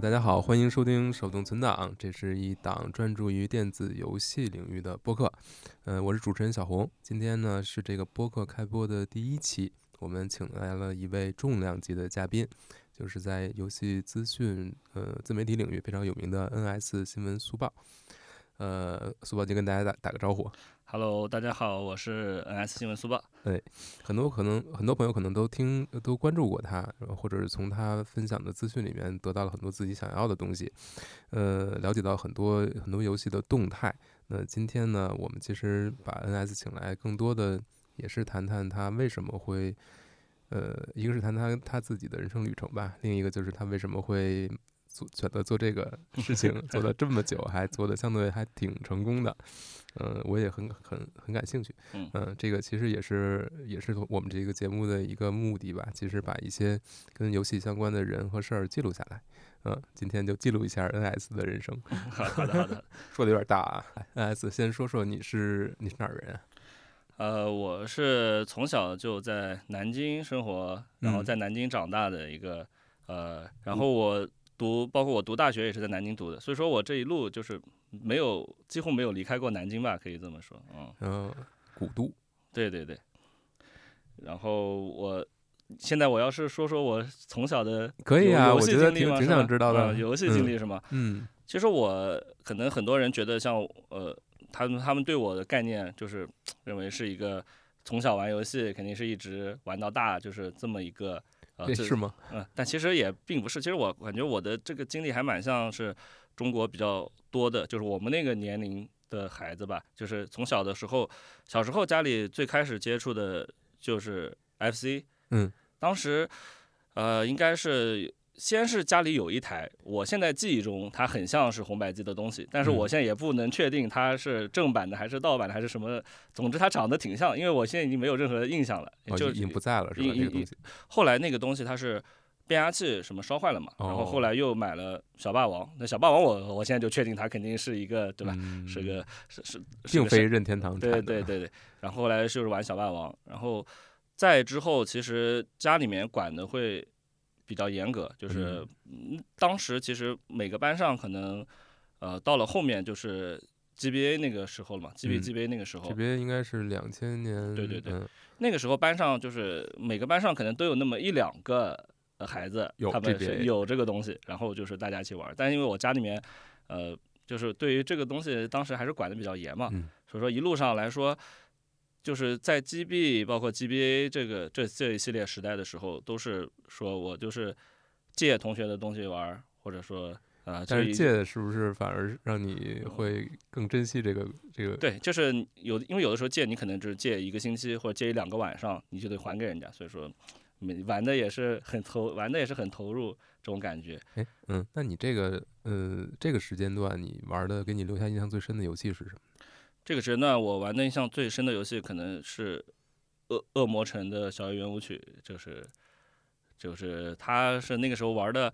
大家好，欢迎收听手动存档，这是一档专注于电子游戏领域的播客。嗯，我是主持人小红，今天呢是这个播客开播的第一期，我们请来了一位重量级的嘉宾，就是在游戏资讯呃自媒体领域非常有名的 NS 新闻速报。呃，速报就跟大家打打个招呼。Hello，大家好，我是 NS 新闻速报。很多可能很多朋友可能都听都关注过他，或者是从他分享的资讯里面得到了很多自己想要的东西，呃，了解到很多很多游戏的动态。那今天呢，我们其实把 NS 请来，更多的也是谈谈他为什么会，呃，一个是谈谈他自己的人生旅程吧，另一个就是他为什么会做选择做这个事情，做了这么久，还做的相对还挺成功的。嗯、我也很很很感兴趣。嗯嗯，这个其实也是也是我们这个节目的一个目的吧，其实把一些跟游戏相关的人和事儿记录下来。嗯，今天就记录一下 NS 的人生，好好的好的。说的有点大啊。NS 先说说你是你是哪儿人啊？呃，我是从小就在南京生活，然后嗯在南京长大的一个呃，然后我读，包括我读大学也是在南京读的，所以说我这一路就是没有几乎没有离开过南京吧，可以这么说。嗯，古都，对对对。然后我现在我要是说说我从小的可以啊，游我觉得戏经历吗？挺挺想知道的。呃游戏经历是吗？嗯其实我可能很多人觉得像呃，他们他们对我的概念就是认为是一个从小玩游戏，肯定是一直玩到大，就是这么一个呃，这这是吗？嗯、但其实也并不是。其实我感觉我的这个经历还蛮像是中国比较多的，就是我们那个年龄的孩子吧，就是从小的时候，小时候家里最开始接触的就是 FC，嗯，当时呃应该是。先是家里有一台，我现在记忆中它很像是红白机的东西，但是我嗯现在也不能确定它是正版的还是盗版的还是什么。总之它长得挺像，因为我现在已经没有任何的印象了。哦，就已经不在了是吧？已已这个东西。后来那个东西它是变压器什么烧坏了嘛，然后哦后来又买了小霸王。那小霸王我我现在就确定它肯定是一个对吧？嗯是个是是，并非任天堂产对。对对对。然后后来就是玩小霸王，然后再之后其实家里面管的会比较严格，就是嗯当时其实每个班上可能呃到了后面就是 GBA 那个时候了嘛，GB 嗯 GBA 那个时候，GBA 应该是两千年。对对对嗯那个时候班上就是每个班上可能都有那么一两个呃孩子有，他们是有这个东西，然后就是大家一起玩儿。但因为我家里面，呃，就是对于这个东西当时还是管的比较严嘛，嗯所以说一路上来说，就是在 GB 包括 GBA 这个这这一系列时代的时候，都是说我就是借同学的东西玩儿，或者说啊，但是借的是不是反而让你会更珍惜这个这个？对，就是有，因为有的时候借你可能只是借一个星期或者借一两个晚上，你就得还给人家，所以说，没玩的也是很投，玩的也是很投入这种感觉。哎，嗯，那你这个呃这个时间段你玩的给你留下印象最深的游戏是什么？这个时间段我玩的印象最深的游戏可能是恶恶魔城的小夜圆舞曲，就是就是他是那个时候玩的。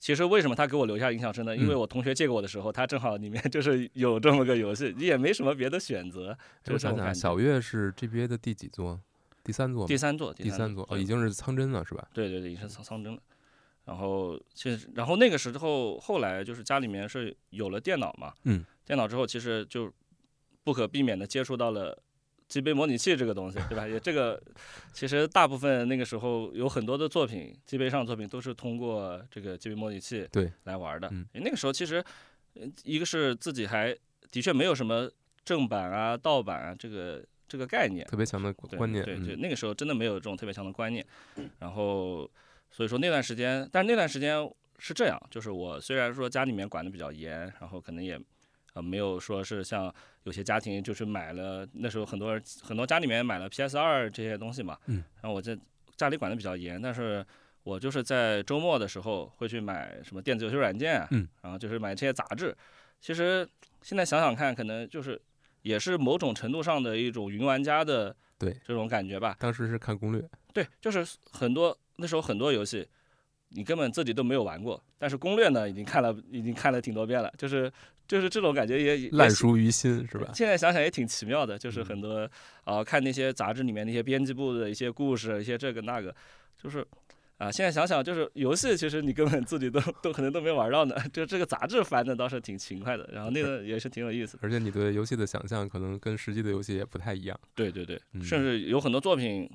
其实为什么他给我留下印象深呢？因为嗯我同学借给我的时候，他正好里面就是有这么个游戏，你也没什么别的选择，我想想。小月是 GBA 的第几座？第三座？第三座，第三座哦，已经是苍真了是吧？对对对，已经是苍苍真了。然后其实，然后那个时候后来就是家里面是有了电脑嘛，嗯，电脑之后其实就不可避免的接触到了 GB 模拟器这个东西，对吧？也这个其实大部分那个时候有很多的作品，GB 上的作品都是通过这个 GB 模拟器对来玩的。嗯那个时候其实呃一个是自己还的确没有什么正版啊、盗版啊这个这个概念，特别强的对观念。对对，嗯那个时候真的没有这种特别强的观念。然后，所以说那段时间，但是那段时间是这样，就是我虽然说家里面管的比较严，然后可能也呃没有说是像有些家庭就是买了那时候很多人很多家里面买了 PS 二这些东西嘛，嗯，然后我在家里管的比较严，但是。我就是在周末的时候会去买什么电子游戏软件啊，嗯，然后就是买这些杂志。其实现在想想看，可能就是也是某种程度上的一种云玩家的对这种感觉吧。当时是看攻略，对，就是很多那时候很多游戏，你根本自己都没有玩过，但是攻略呢已经看了，已经看了挺多遍了，就是就是这种感觉也也烂熟于心是吧？现在想想也挺奇妙的，就是嗯很多啊、看那些杂志里面那些编辑部的一些故事，一些这个那个，就是啊，现在想想就是游戏，其实你根本自己都都可能都没玩到呢。就这个杂志翻的倒是挺勤快的，然后那个也是挺有意思的。而且你对游戏的想象可能跟实际的游戏也不太一样。对对对，嗯甚至有很多作品，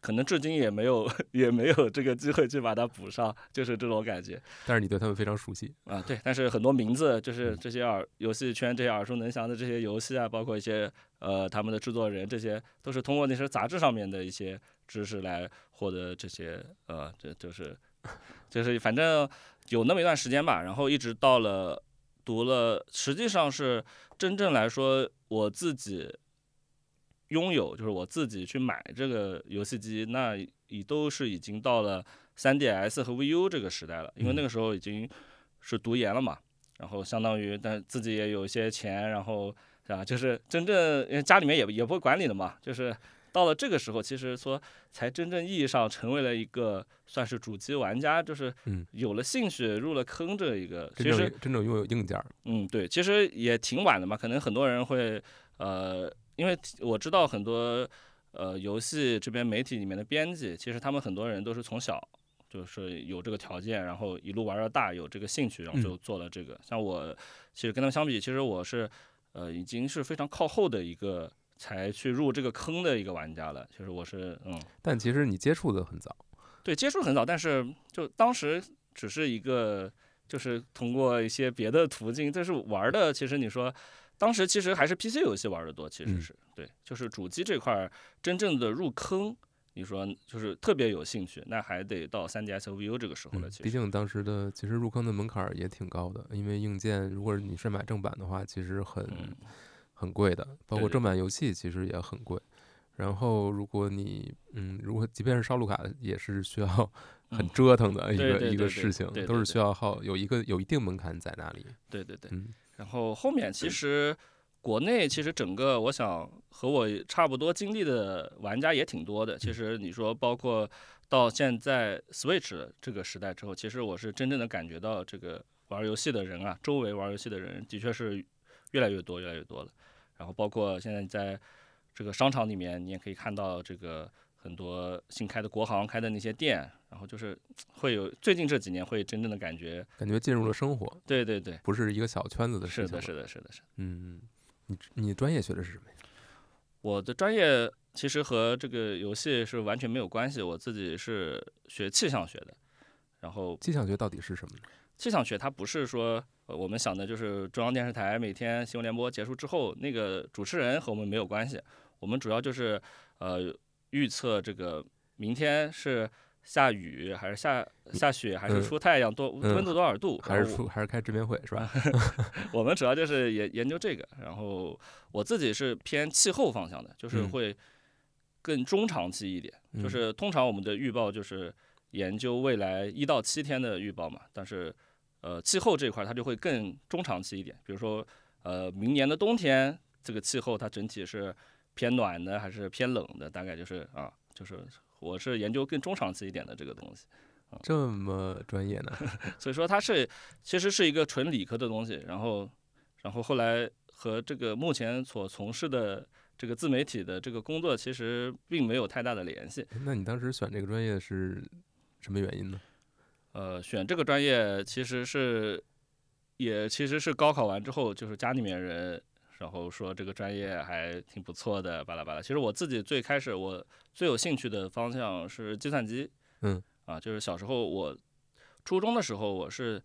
可能至今也没有也没有这个机会去把它补上，就是这种感觉但是你对他们非常熟悉。啊。对，但是很多名字就是嗯这些耳游戏圈这些耳熟能详的这些游戏啊，包括一些呃他们的制作人，这些都是通过那些杂志上面的一些知识来获得这些呃，这就是就是反正有那么一段时间吧，然后一直到了读了，实际上是真正来说我自己拥有，就是我自己去买这个游戏机，那已都是已经到了 3DS 和 VU 这个时代了，因为那个时候已经是读研了嘛，然后相当于但自己也有一些钱，然后是吧，就是真正因为家里面也也不会管你的嘛，就是到了这个时候，其实说才真正意义上成为了一个算是主机玩家，就是嗯。有了兴趣入了坑这一个，其实真正拥有硬件，嗯，对，其实也挺晚的嘛，可能很多人会，呃，因为我知道很多呃游戏这边媒体里面的编辑，其实他们很多人都是从小就是有这个条件，然后一路玩到大，有这个兴趣，然后就做了这个。像我，其实跟他们相比，其实我是呃已经是非常靠后的一个才去入这个坑的一个玩家了。其实我是嗯。但其实你接触的很早。对，接触很早，但是就当时只是一个，就是通过一些别的途径，但是玩的，其实你说，当时其实还是 PC 游戏玩的多，其实嗯是、对，就是主机这块儿真正的入坑，你说就是特别有兴趣，那还得到 3DS、OVU 这个时候了，嗯，其实。毕竟当时的其实入坑的门槛儿也挺高的，因为硬件如果你是买正版的话，其实很、嗯，很贵的，包括正版游戏其实也很贵。然后如果你嗯，如果即便是烧录卡，也是需要很嗯折腾的一个、一个事情，都是需要耗有一个有一定门槛在那里。对对对。嗯然后后面其实国内其实整个我想和我差不多经历的玩家也挺多的。其实你说包括到现在 Switch 这个时代之后，其实我是真正的感觉到这个玩游戏的人啊，周围玩游戏的人的确是越来越多，越来越多了。然后包括现在在这个商场里面，你也可以看到这个很多新开的国行开的那些店，然后就是会有最近这几年会真正的感觉，感觉进入了生活，对对对，不是一个小圈子的事情是的，情。是的，是的，是的。嗯，你你专业学的是什么呀？我的专业其实和这个游戏是完全没有关系，我自己是学气象学的。然后气象学到底是什么呢？气象学它不是说呃我们想的就是中央电视台每天新闻联播结束之后，那个主持人和我们没有关系，我们主要就是呃预测这个明天是下雨还是下下雪还是嗯出太阳多嗯温度多少度，还是出还是开直面会是吧？我们主要就是研研究这个，然后我自己是偏气候方向的，就是嗯会更中长期一点。就嗯是通常我们的预报就是研究未来一到七天的预报嘛，但是呃气候这块儿它就会更中长期一点，比如说呃明年的冬天这个气候它整体是偏暖的还是偏冷的，大概就是啊就是我是研究更中长期一点的这个东西。这么专业呢？所以说它是其实是一个纯理科的东西，然后然后后来和这个目前所从事的这个自媒体的这个工作其实并没有太大的联系。那你当时选这个专业是什么原因呢？呃，选这个专业其实是也其实是高考完之后，就是家里面人。然后说这个专业还挺不错的，巴拉巴拉。其实我自己最开始我最有兴趣的方向是计算机，嗯，啊，就是小时候我初中的时候我是，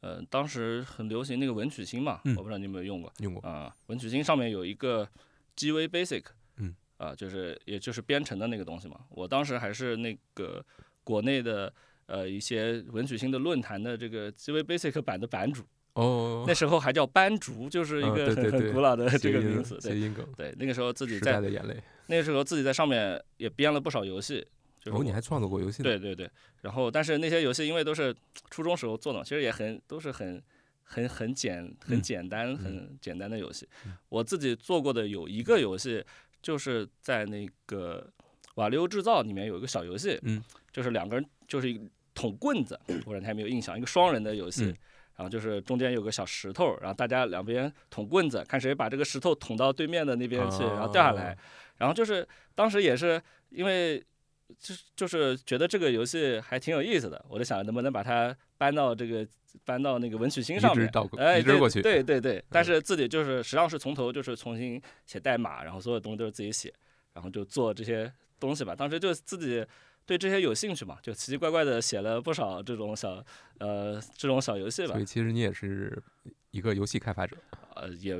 呃，当时很流行那个文曲星嘛，嗯我不知道你有没有用过用过？啊。文曲星上面有一个 GV Basic，嗯，啊，就是也就是编程的那个东西嘛。我当时还是那个国内的呃一些文曲星的论坛的这个 GV Basic 版的版主，哦，那时候还叫斑竹，就是一啊个很对 对对很古老的这个名词。对对，那个时候自己在的眼泪。那个时候自己在上面也编了不少游戏。就是哦，你还创作过游戏？对对对，然后但是那些游戏因为都是初中时候做的，其实也很都是很很很简很嗯简单、很简单的游戏。嗯我自己做过的有一个游戏，就是在那个瓦力欧制造里面有一个小游戏，嗯，就是两个人就是一个捅棍子，不知道你还没有印象，一个双人的游戏。嗯然后就是中间有个小石头，然后大家两边捅棍子，看谁把这个石头捅到对面的那边去，然后掉下来哦。然后就是当时也是因为就是就是觉得这个游戏还挺有意思的，我就想能不能把它搬到这个搬到那个文曲星上面，哎，移植过去，对对对，但是自己就是实际上是从头就是重新写代码，然后所有东西都是自己写，然后就做这些东西吧。当时就自己对这些有兴趣嘛，就奇奇怪怪的写了不少这种小呃这种小游戏吧。所以其实你也是一个游戏开发者，呃，也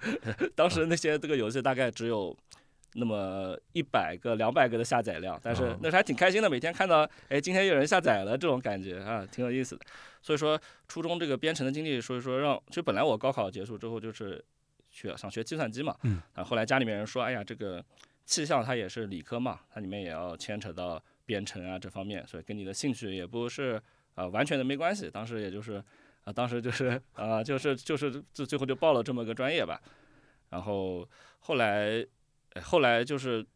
当时那些这个游戏大概只有。那么一百个、两百个的下载量，但是那时还挺开心的，每天看到，哎，今天有人下载了，这种感觉啊，挺有意思的。所以说，初中这个编程的经历，所以说让，其实本来我高考结束之后就是学想学计算机嘛，嗯，啊，后来家里面人说，哎呀，这个气象它也是理科嘛，它里面也要牵扯到编程啊这方面，所以跟你的兴趣也不是啊完全的没关系。当时也就是啊，当时就是啊，就是就是最最后就报了这么个专业吧，然后后来。后来就是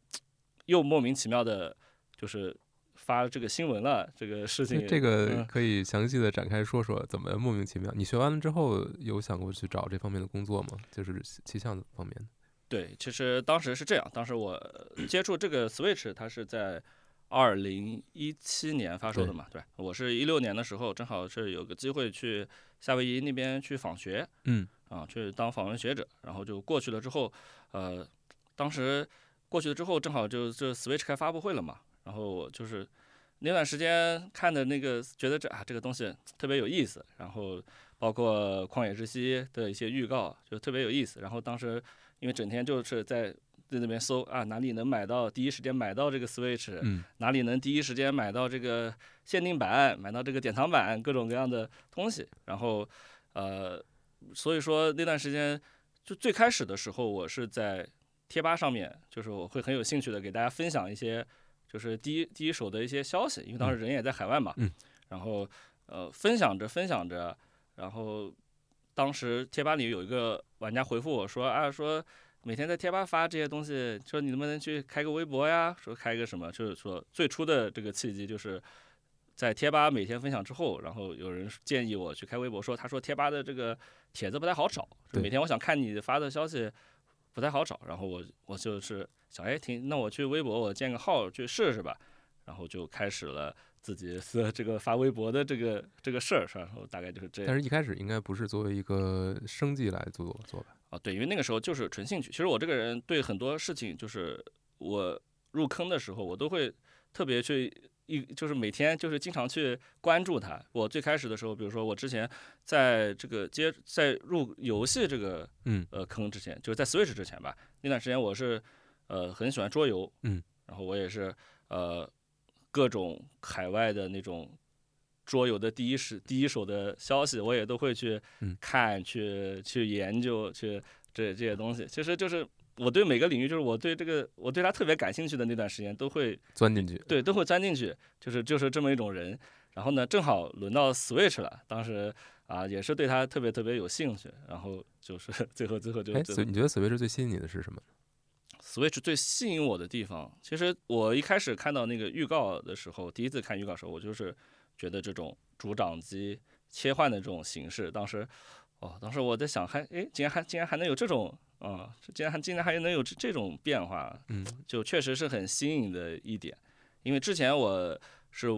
又莫名其妙的，就是发这个新闻了，这个事情。这个可以详细的展开说说，怎么莫名其妙？你学完了之后有想过去找这方面的工作吗？就是气象方面的。对，其实当时是这样，当时我接触这个 Switch，它是在二零一七年发售的嘛，对我是一六年的时候，正好是有个机会去夏威夷那边去访学，嗯，啊，去当访问学者，然后就过去了之后，呃。当时过去了之后，正好就就 Switch 开发布会了嘛，然后就是那段时间看的那个，觉得这啊这个东西特别有意思，然后包括旷野之息的一些预告就特别有意思，然后当时因为整天就是在在那边搜啊哪里能买到第一时间买到这个 Switch，嗯，哪里能第一时间买到这个限定版，买到这个典藏版各种各样的东西，然后呃所以说那段时间就最开始的时候我是在。贴吧上面，就是我会很有兴趣的给大家分享一些，就是第一第一手的一些消息，因为当时人也在海外嘛，嗯，然后呃分享着分享着，然后当时贴吧里有一个玩家回复我说啊说每天在贴吧发这些东西，说你能不能去开个微博呀？说开个什么？就是说最初的这个契机就是在贴吧每天分享之后，然后有人建议我去开微博，说他说贴吧的这个帖子不太好找，每天我想看你发的消息。不太好找，然后我我就是想，哎，挺，那我去微博，我建个号去试试吧，然后就开始了自己是这个发微博的这个这个事儿，然后大概就是这样。但是一开始应该不是作为一个生计来做做吧？啊，对，因为那个时候就是纯兴趣。其实我这个人对很多事情，就是我入坑的时候，我都会特别去。一就是每天就是经常去关注它。我最开始的时候，比如说我之前在这个接在入游戏这个嗯呃坑之前，就是在 Switch 之前吧，那段时间我是呃很喜欢桌游，嗯，然后我也是呃各种海外的那种桌游的第一时第一手的消息，我也都会去看去去研究去这这些东西，其实就是。我对每个领域，就是我对这个我对他特别感兴趣的那段时间，都会钻进去。对，都会钻进去，就是就是这么一种人。然后呢，正好轮到 Switch 了，当时啊也是对他特别特别有兴趣。然后就是最后最后就。哎，你觉得 Switch 最吸引你的是什么？Switch 最吸引我的地方，其实我一开始看到那个预告的时候，第一次看预告的时候，我就是觉得这种主掌机切换的这种形式，当时哦，当时我在想，还哎，竟然还竟然还能有这种。啊，竟然还竟然还能有这这种变化，嗯，就确实是很新颖的一点。因为之前我是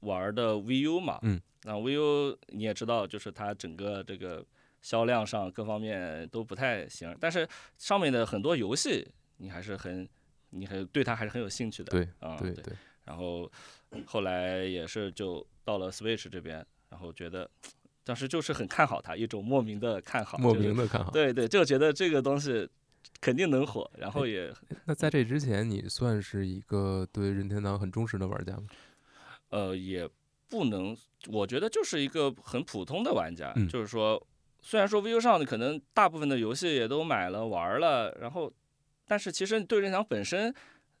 玩的 VU 嘛，嗯，那 VU 你也知道，就是它整个这个销量上各方面都不太行，但是上面的很多游戏你还是很，你还对它还是很有兴趣的，对，啊，对对。然后后来也是就到了 Switch 这边，然后觉得。当时就是很看好它，一种莫名的看好，莫名的看好，对对，就觉得这个东西肯定能火，然后也。那在这之前，你算是一个对任天堂很忠实的玩家吗？呃，也不能，我觉得就是一个很普通的玩家，嗯，就是说，虽然说 VU 上的可能大部分的游戏也都买了玩了，然后，但是其实对任天堂本身。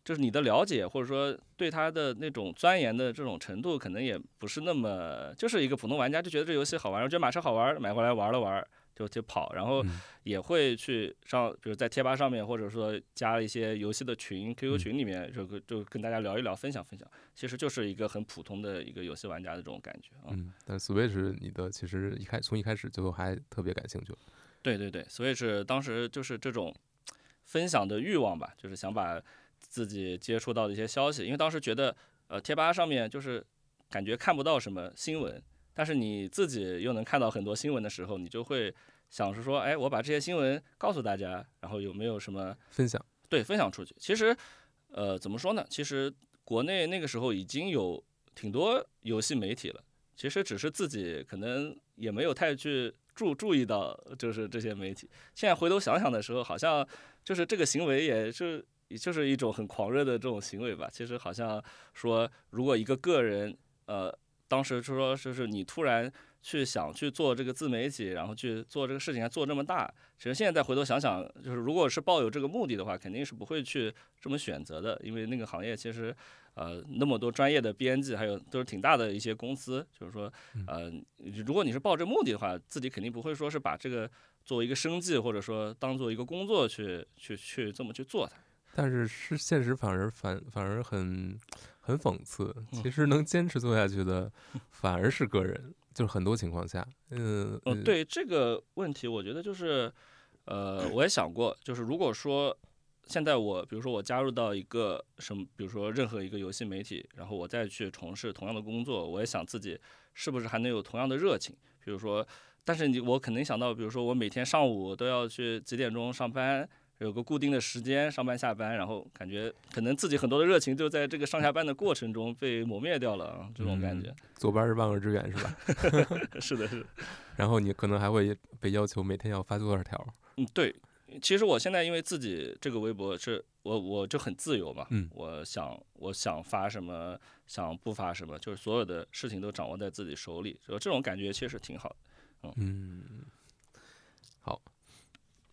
就是你的了解，或者说对他的那种钻研的这种程度，可能也不是那么，就是一个普通玩家就觉得这游戏好玩，我觉得马车好玩，买回来玩了玩就就跑，然后也会去上，比如在贴吧上面，或者说加了一些游戏的群，QQ 群里面就就跟大家聊一聊，分享分享，其实就是一个很普通的一个游戏玩家的这种感觉啊。嗯，但 Switch 你的其实一开从一开始就还特别感兴趣。对对对，Switch 当时就是这种分享的欲望吧，就是想把。自己接触到的一些消息，因为当时觉得呃贴吧上面就是感觉看不到什么新闻，但是你自己又能看到很多新闻的时候，你就会想是说，哎，我把这些新闻告诉大家，然后有没有什么分享？对，分享出去。其实，呃，怎么说呢？其实国内那个时候已经有挺多游戏媒体了，其实只是自己可能也没有太去注注意到，就是这些媒体。现在回头想想的时候，好像就是这个行为也是，就是一种很狂热的这种行为吧。其实好像说，如果一个个人，呃，当时就说，就是你突然。去想去做这个自媒体，然后去做这个事情，还做这么大。其实现在再回头想想，就是如果是抱有这个目的的话，肯定是不会去这么选择的。因为那个行业其实，呃，那么多专业的编辑，还有都是挺大的一些公司。就是说，呃，如果你是抱着目的的话，自己肯定不会说是把这个作为一个生计，或者说当做一个工作去去去这么去做它。但是是现实反而反反而很很讽刺。其实能坚持做下去的，反而是个人。就是很多情况下，嗯，嗯，对这个问题，我觉得就是，呃，我也想过，就是如果说现在我，比如说我加入到一个什么，比如说任何一个游戏媒体，然后我再去从事同样的工作，我也想自己是不是还能有同样的热情，比如说，但是你我肯定想到，比如说我每天上午都要去几点钟上班。有个固定的时间上班下班，然后感觉可能自己很多的热情就在这个上下班的过程中被磨灭掉了啊，这种感觉。坐班是万恶之源，是吧？是的，是的。然后你可能还会被要求每天要发多少条？嗯，对。其实我现在因为自己这个微博是我我就很自由嘛，嗯，我想我想发什么，想不发什么，就是所有的事情都掌握在自己手里，就这种感觉其实挺好的。嗯，好。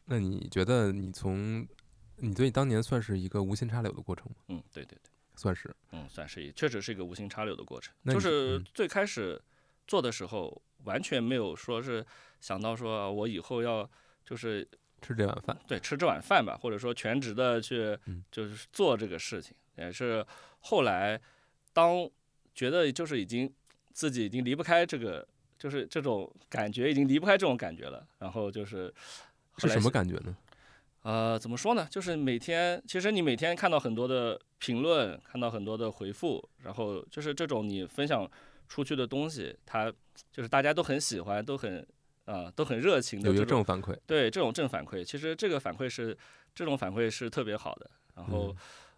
那你觉得你从你对当年算是一个无心插柳的过程吗？嗯，对对对，算是，嗯，算是，确实是一个无心插柳的过程。就是最开始做的时候，完全没有说是想到说我以后要就是吃这碗饭，对，吃这碗饭吧，或者说全职的去就是做这个事情，也是后来当觉得就是已经自己已经离不开这个，就是这种感觉已经离不开这种感觉了，然后就是。是什么感觉呢？呃，怎么说呢？就是每天，其实你每天看到很多的评论，看到很多的回复，然后就是这种你分享出去的东西，它就是大家都很喜欢，都很啊，都很热情的，有一个正反馈。对，这种正反馈，其实这个反馈是这种反馈是特别好的。然后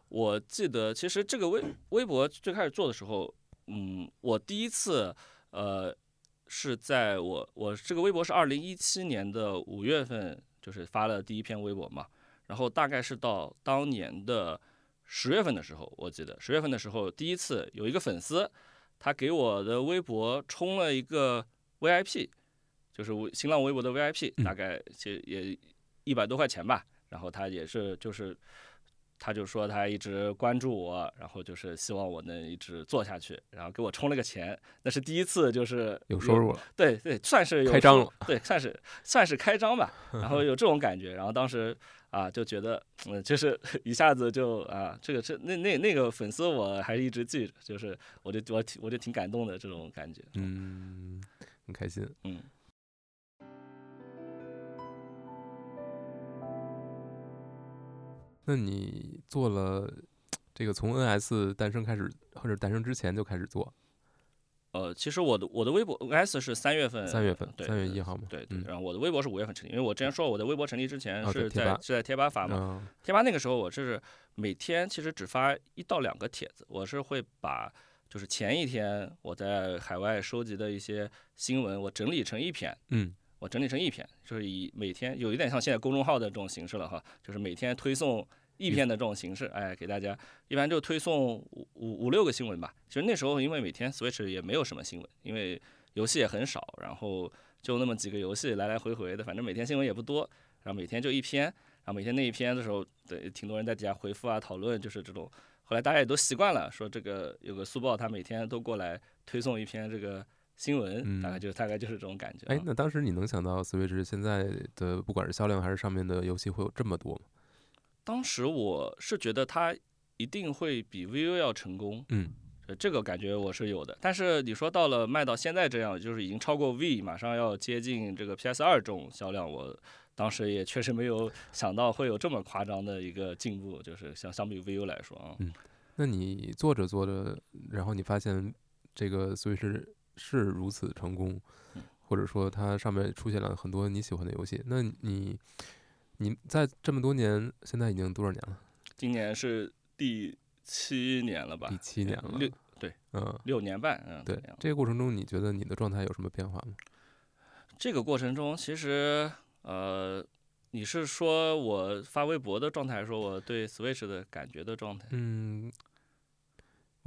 我记得，其实这个微微博最开始做的时候，嗯，我第一次呃是在我我这个微博是二零一七年的五月份。就是发了第一篇微博嘛，然后大概是到当年的十月份的时候，我记得十月份的时候，第一次有一个粉丝，他给我的微博充了一个 VIP，就是新浪微博的 VIP，大概也也一百多块钱吧，然后他也是就是。他就说他一直关注我，然后就是希望我能一直做下去，然后给我充了个钱，那是第一次就是有收入了，对对，算是开张了，对，算是算是开张吧，然后有这种感觉，然后当时啊就觉得，嗯，就是 一下子就啊，这个这那那那个粉丝我还是一直记着，就是我就我挺我就挺感动的这种感觉，嗯，很开心，嗯。那你做了这个从 NS 诞生开始，或者诞生之前就开始做？呃，其实我的我的微博 NS 是三月份，三月份，三月一号嘛。对对。然后我的微博是五月份成立，因为我之前说我的微博成立之前是在是在贴吧发嘛。贴吧那个时候我是每天其实只发一到两个帖子，我是会把就是前一天我在海外收集的一些新闻，我整理成一篇。嗯。我整理成一篇，就是以每天有一点像现在公众号的这种形式了哈，就是每天推送一篇的这种形式，哎，给大家一般就推送五五五六个新闻吧。其实那时候因为每天 Switch 也没有什么新闻，因为游戏也很少，然后就那么几个游戏来来回回的，反正每天新闻也不多，然后每天就一篇，然后每天那一篇的时候，对，挺多人在底下回复啊讨论，就是这种。后来大家也都习惯了，说这个有个速报，他每天都过来推送一篇这个。新闻大概就大概就是这种感觉。哎，那当时你能想到 Switch 现在的不管是销量还是上面的游戏会有这么多吗？当时我是觉得它一定会比 VU 要成功，嗯，这个感觉我是有的。但是你说到了卖到现在这样，就是已经超过 V，马上要接近这个 PS 二这种销量，我当时也确实没有想到会有这么夸张的一个进步，就是相相比于 VU 来说啊。嗯，那你做着做着，然后你发现这个 Switch 是如此成功，或者说它上面出现了很多你喜欢的游戏，那你你在这么多年，现在已经多少年了？今年是第七年了吧？第七年了，六对，嗯，六年半，嗯，对。这个过程中，你觉得你的状态有什么变化吗？这个过程中，其实呃。你是说我发微博的状态，说我对 Switch 的感觉的状态？嗯，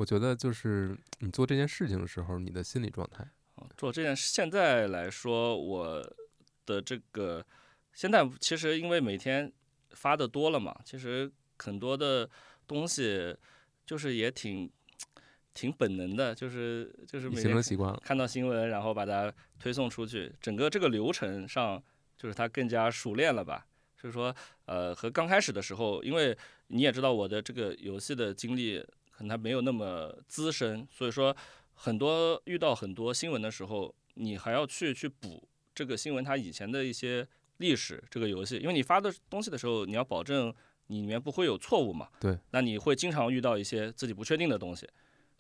我觉得就是你做这件事情的时候，你的心理状态。做这件事，现在来说，我的这个现在其实因为每天发的多了嘛，其实很多的东西就是也挺挺本能的，就是就是每天看到新闻，然后把它推送出去，整个这个流程上。就是他更加熟练了吧？就是说，呃，和刚开始的时候，因为你也知道我的这个游戏的经历可能还没有那么资深，所以说很多遇到很多新闻的时候，你还要去去补这个新闻它以前的一些历史。这个游戏，因为你发的东西的时候，你要保证你里面不会有错误嘛。对。那你会经常遇到一些自己不确定的东西，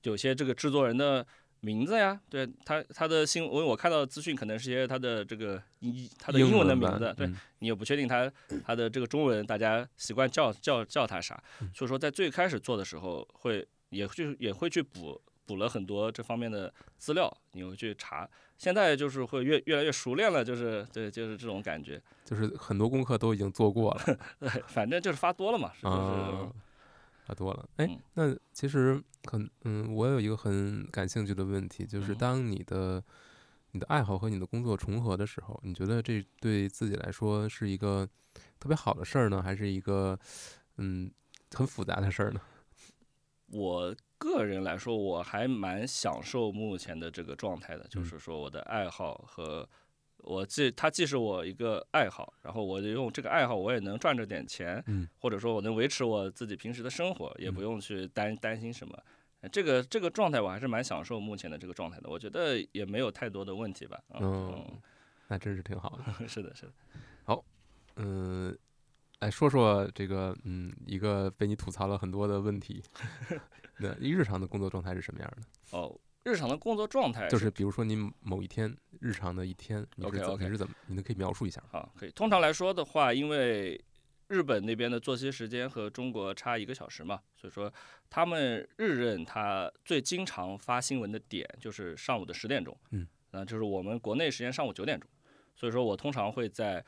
有些这个制作人的。名字呀，对他他的新闻我看到的资讯可能是些他的这个英他的英文的名字，对你也不确定他他的这个中文大家习惯叫叫叫他啥，所以说在最开始做的时候会也就也会去补补了很多这方面的资料，你会去查，现在就是会越越来越熟练了，就是对就是这种感觉，就是很多功课都已经做过了，对，反正就是发多了嘛，是不是？发多了，哎，那其实很，嗯，我有一个很感兴趣的问题，就是当你的你的爱好和你的工作重合的时候，你觉得这对自己来说是一个特别好的事儿呢，还是一个嗯很复杂的事儿呢？我个人来说，我还蛮享受目前的这个状态的，就是说我的爱好和。我既它既是我一个爱好，然后我就用这个爱好，我也能赚着点钱，嗯，或者说我能维持我自己平时的生活，也不用去担担心什么。这个这个状态我还是蛮享受目前的这个状态的，我觉得也没有太多的问题吧。嗯，那真是挺好的。是的，是的。好，嗯，来说说这个，嗯，一个被你吐槽了很多的问题。那你日常的工作状态是什么样的？哦。日常的工作状态就是，比如说你某一天日常的一天，你是你是怎么，你能可以描述一下？好，可以。通常来说的话，因为日本那边的作息时间和中国差一个小时嘛，所以说他们日任他最经常发新闻的点就是上午的十点钟，嗯，那就是我们国内时间上午九点钟，所以说我通常会在，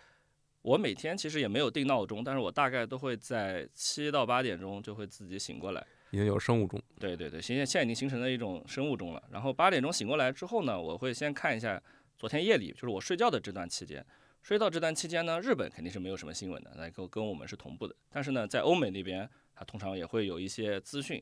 我每天其实也没有定闹钟，但是我大概都会在七到八点钟就会自己醒过来。已经有生物钟，对对对，现在现在已经形成了一种生物钟了。然后八点钟醒过来之后呢，我会先看一下昨天夜里，就是我睡觉的这段期间，睡到这段期间呢，日本肯定是没有什么新闻的，那跟跟我们是同步的。但是呢，在欧美那边，它通常也会有一些资讯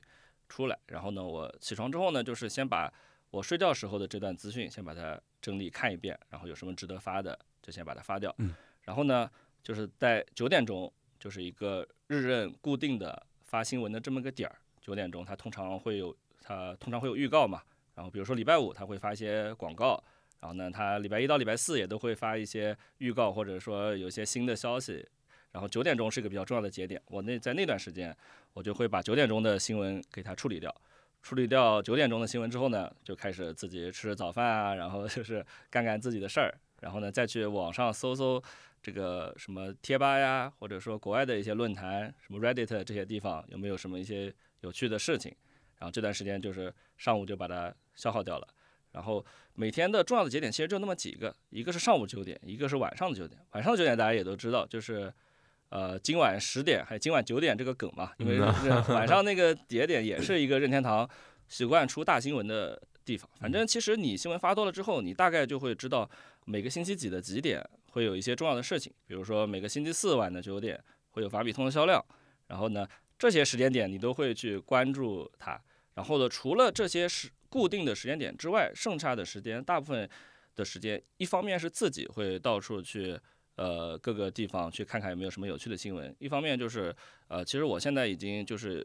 出来。然后呢，我起床之后呢，就是先把我睡觉时候的这段资讯先把它整理看一遍，然后有什么值得发的就先把它发掉。嗯。然后呢，就是在九点钟，就是一个日任固定的发新闻的这么个点儿。九点钟，它通常会有，它通常会有预告嘛。然后比如说礼拜五，它会发一些广告。然后呢，它礼拜一到礼拜四也都会发一些预告，或者说有一些新的消息。然后九点钟是一个比较重要的节点，我那在那段时间，我就会把九点钟的新闻给它处理掉。处理掉九点钟的新闻之后呢，就开始自己吃早饭啊，然后 就是干干自己的事儿。然后呢，再去网上搜搜这个什么贴吧呀，或者说国外的一些论坛，什么 Reddit 这些地方有没有什么一些。有趣的事情，然后这段时间就是上午就把它消耗掉了。然后每天的重要的节点其实就那么几个，一个是上午九点，一个是晚上的九点。晚上的九点大家也都知道，就是呃今晚十点还有今晚九点这个梗嘛，因为晚上那个节点也是一个任天堂习惯出大新闻的地方。反正其实你新闻发多了之后，你大概就会知道每个星期几的几点会有一些重要的事情，比如说每个星期四晚的九点会有法比通的销量，然后呢。这些时间点你都会去关注它，然后呢，除了这些时固定的时间点之外，剩下的时间大部分的时间，一方面是自己会到处去呃各个地方去看看有没有什么有趣的新闻，一方面就是呃其实我现在已经就是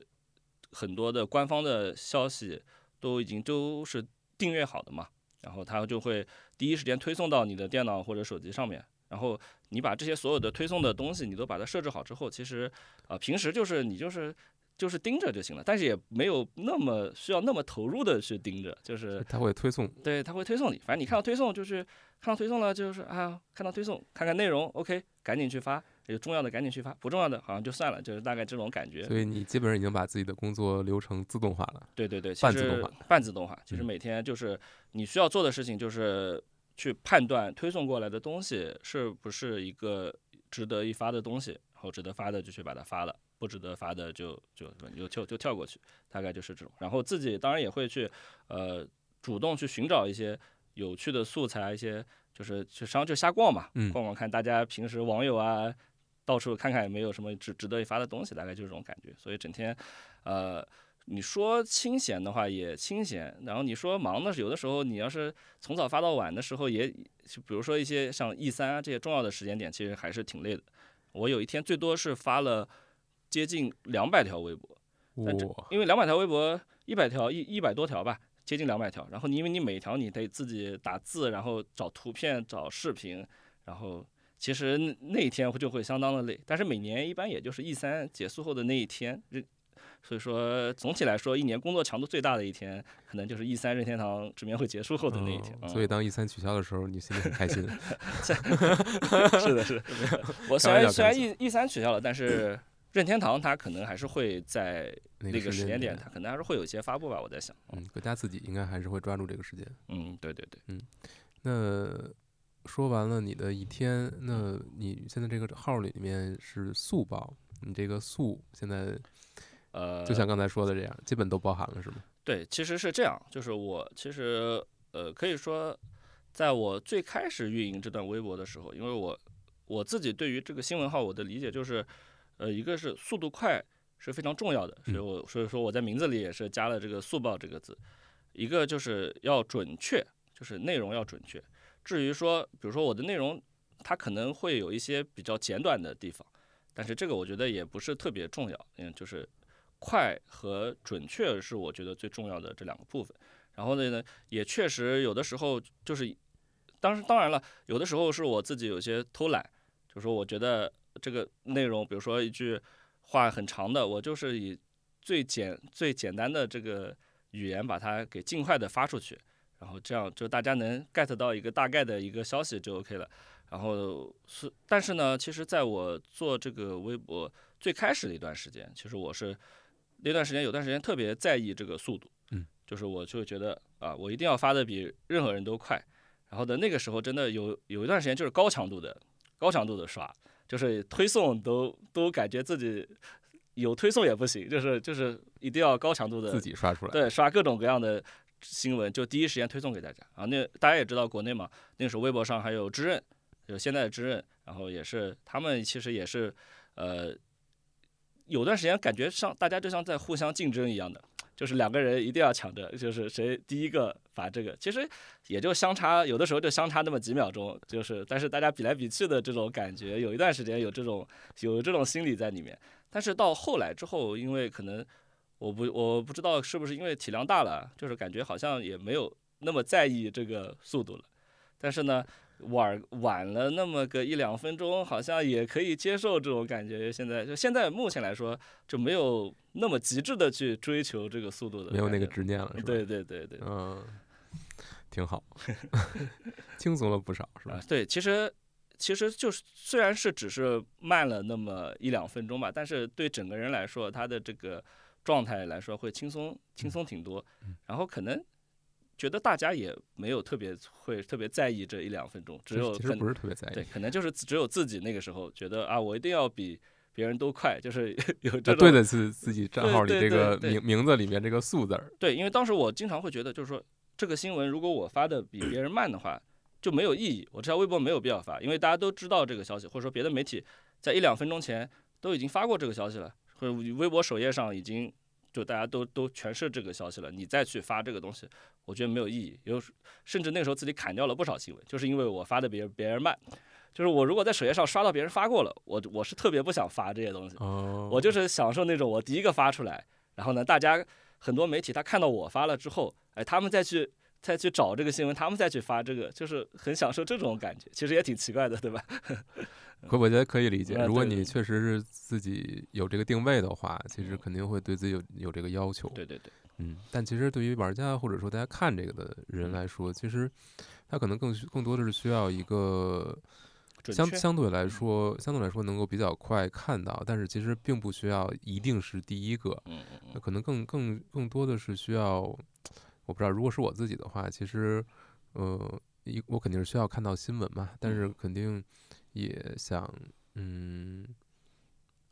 很多的官方的消息都已经都是订阅好的嘛，然后它就会第一时间推送到你的电脑或者手机上面。然后你把这些所有的推送的东西，你都把它设置好之后，其实，呃，平时就是你就是就是盯着就行了，但是也没有那么需要那么投入的去盯着，就是他会推送，对，他会推送你，反正你看到推送就是看到推送了，就是啊，看到推送看看内容，OK，赶紧去发，有重要的赶紧去发，不重要的好像就算了，就是大概这种感觉。所以你基本上已经把自己的工作流程自动化了。对对对，半自动化半自动化，其实嗯每天就是你需要做的事情就是去判断推送过来的东西是不是一个值得一发的东西，然后值得发的就去把它发了，不值得发的就就就就就跳过去，大概就是这种。然后自己当然也会去呃主动去寻找一些有趣的素材，一些就是就实际上就瞎逛嘛，嗯逛逛看大家平时网友啊。到处看看有没有什么值值得一发的东西，大概就是这种感觉。所以整天，呃，你说清闲的话也清闲，然后你说忙的是有的时候你要是从早发到晚的时候也，就比如说一些像 E 三啊这些重要的时间点，其实还是挺累的。我有一天最多是发了接近两百条微博，但这，因为两百条微博，一百条一一百多条吧，接近两百条。然后你因为你每条你得自己打字，然后找图片、找视频，然后其实那那一天就会相当的累。但是每年一般也就是 E 三结束后的那一天，任所以说总体来说，一年工作强度最大的一天，可能就是 E 三任天堂直面会结束后的那一天。所以当 E 三取消的时候，你心里很开心。是的，是的。我虽然虽然 E E 三取消了，但是任天堂它可能还是会在那那个时间点，点它，可能还是会有一些发布吧。我在想，嗯，国家自己应该还是会抓住这个时间。嗯，对对对。嗯那说完了你的一天，那你现在这个号里面是速报，你这个速现在呃，就像刚才说的这样，基本都包含了是吗？对，其实是这样，就是我其实呃可以说，在我最开始运营这段微博的时候，因为我我自己对于这个新闻号我的理解就是，呃，一个是速度快是非常重要的，所以我所以说我在名字里也是加了这个速报这个字，一个就是要准确，就是内容要准确。至于说，比如说我的内容，它可能会有一些比较简短的地方，但是这个我觉得也不是特别重要，嗯，就是快和准确是我觉得最重要的这两个部分。然后呢，也确实有的时候就是，当时当然了，有的时候是我自己有些偷懒，就说我觉得这个内容，比如说一句话很长的，我就是以最简最简单的这个语言把它给尽快的发出去，然后这样就大家能 get 到一个大概的一个消息就 OK 了。然后是，但是呢，其实在我做这个微博最开始的一段时间，其实我是那段时间有段时间特别在意这个速度，嗯，就是我就觉得啊，我一定要发的比任何人都快。然后的那个时候真的有有一段时间就是高强度的高强度的刷，就是推送都都感觉自己有推送也不行，就是就是一定要高强度的自己刷出来。对，刷各种各样的新闻，就第一时间推送给大家。啊，那大家也知道，国内嘛，那个时候微博上还有知认，有现在的知认，然后也是他们其实也是，呃，有段时间感觉像大家就像在互相竞争一样的，就是两个人一定要抢着，就是谁第一个把这个，其实也就相差，有的时候就相差那么几秒钟，就是但是大家比来比去的这种感觉，有一段时间有这种有这种心理在里面。但是到后来之后，因为可能我不我不知道是不是因为体量大了，就是感觉好像也没有那么在意这个速度了。但是呢，晚晚了那么个一两分钟，好像也可以接受这种感觉。现在就现在目前来说，就没有那么极致的去追求这个速度的，没有那个。执念了，是 吧？对对对对，嗯，挺好，轻松了不少，是吧啊？，对，其实其实就是虽然是只是慢了那么一两分钟吧，但是对整个人来说，他的这个状态来说会轻松轻松挺多嗯。然后可能觉得大家也没有特别会特别在意这一两分钟，只有可能其实不是特别在对，意。可能就是只有自己那个时候觉得啊，我一定要比别人都快，就是 有这啊，种对的是自己账号里对对这个对名名字里面这个“数”字儿，对，因为当时我经常会觉得，就是说这个新闻如果我发的比别人慢的话，就没有意义。我这条微博没有必要发，因为大家都知道这个消息，或者说别的媒体在一两分钟前都已经发过这个消息了，或者微博首页上已经就大家都都全是这个消息了，你再去发这个东西，我觉得没有意义。有甚至那个时候自己砍掉了不少新闻，就是因为我发的别人别人慢。就是我如果在首页上刷到别人发过了，我我是特别不想发这些东西。哦，我就是享受那种我第一个发出来，然后呢，大家很多媒体他看到我发了之后，哎，他们再去再去找这个新闻，他们再去发这个，就是很享受这种感觉。其实也挺奇怪的，对吧？可我觉得可以理解。如果你确实是自己有这个定位的话，其实嗯。肯定会对自己有有这个要求。对对对，嗯，但其实对于玩家或者说大家看这个的人嗯。来说，其实他可能更需更多的是需要一个相相对来嗯。说相对来说能够比较快看到，但是其实并不需要一定是第一个，嗯嗯嗯，那可能更更更多的是需要，我不知道，如果是我自己的话，其实呃一我肯定是需要看到新闻嘛，但是嗯。肯定也想嗯。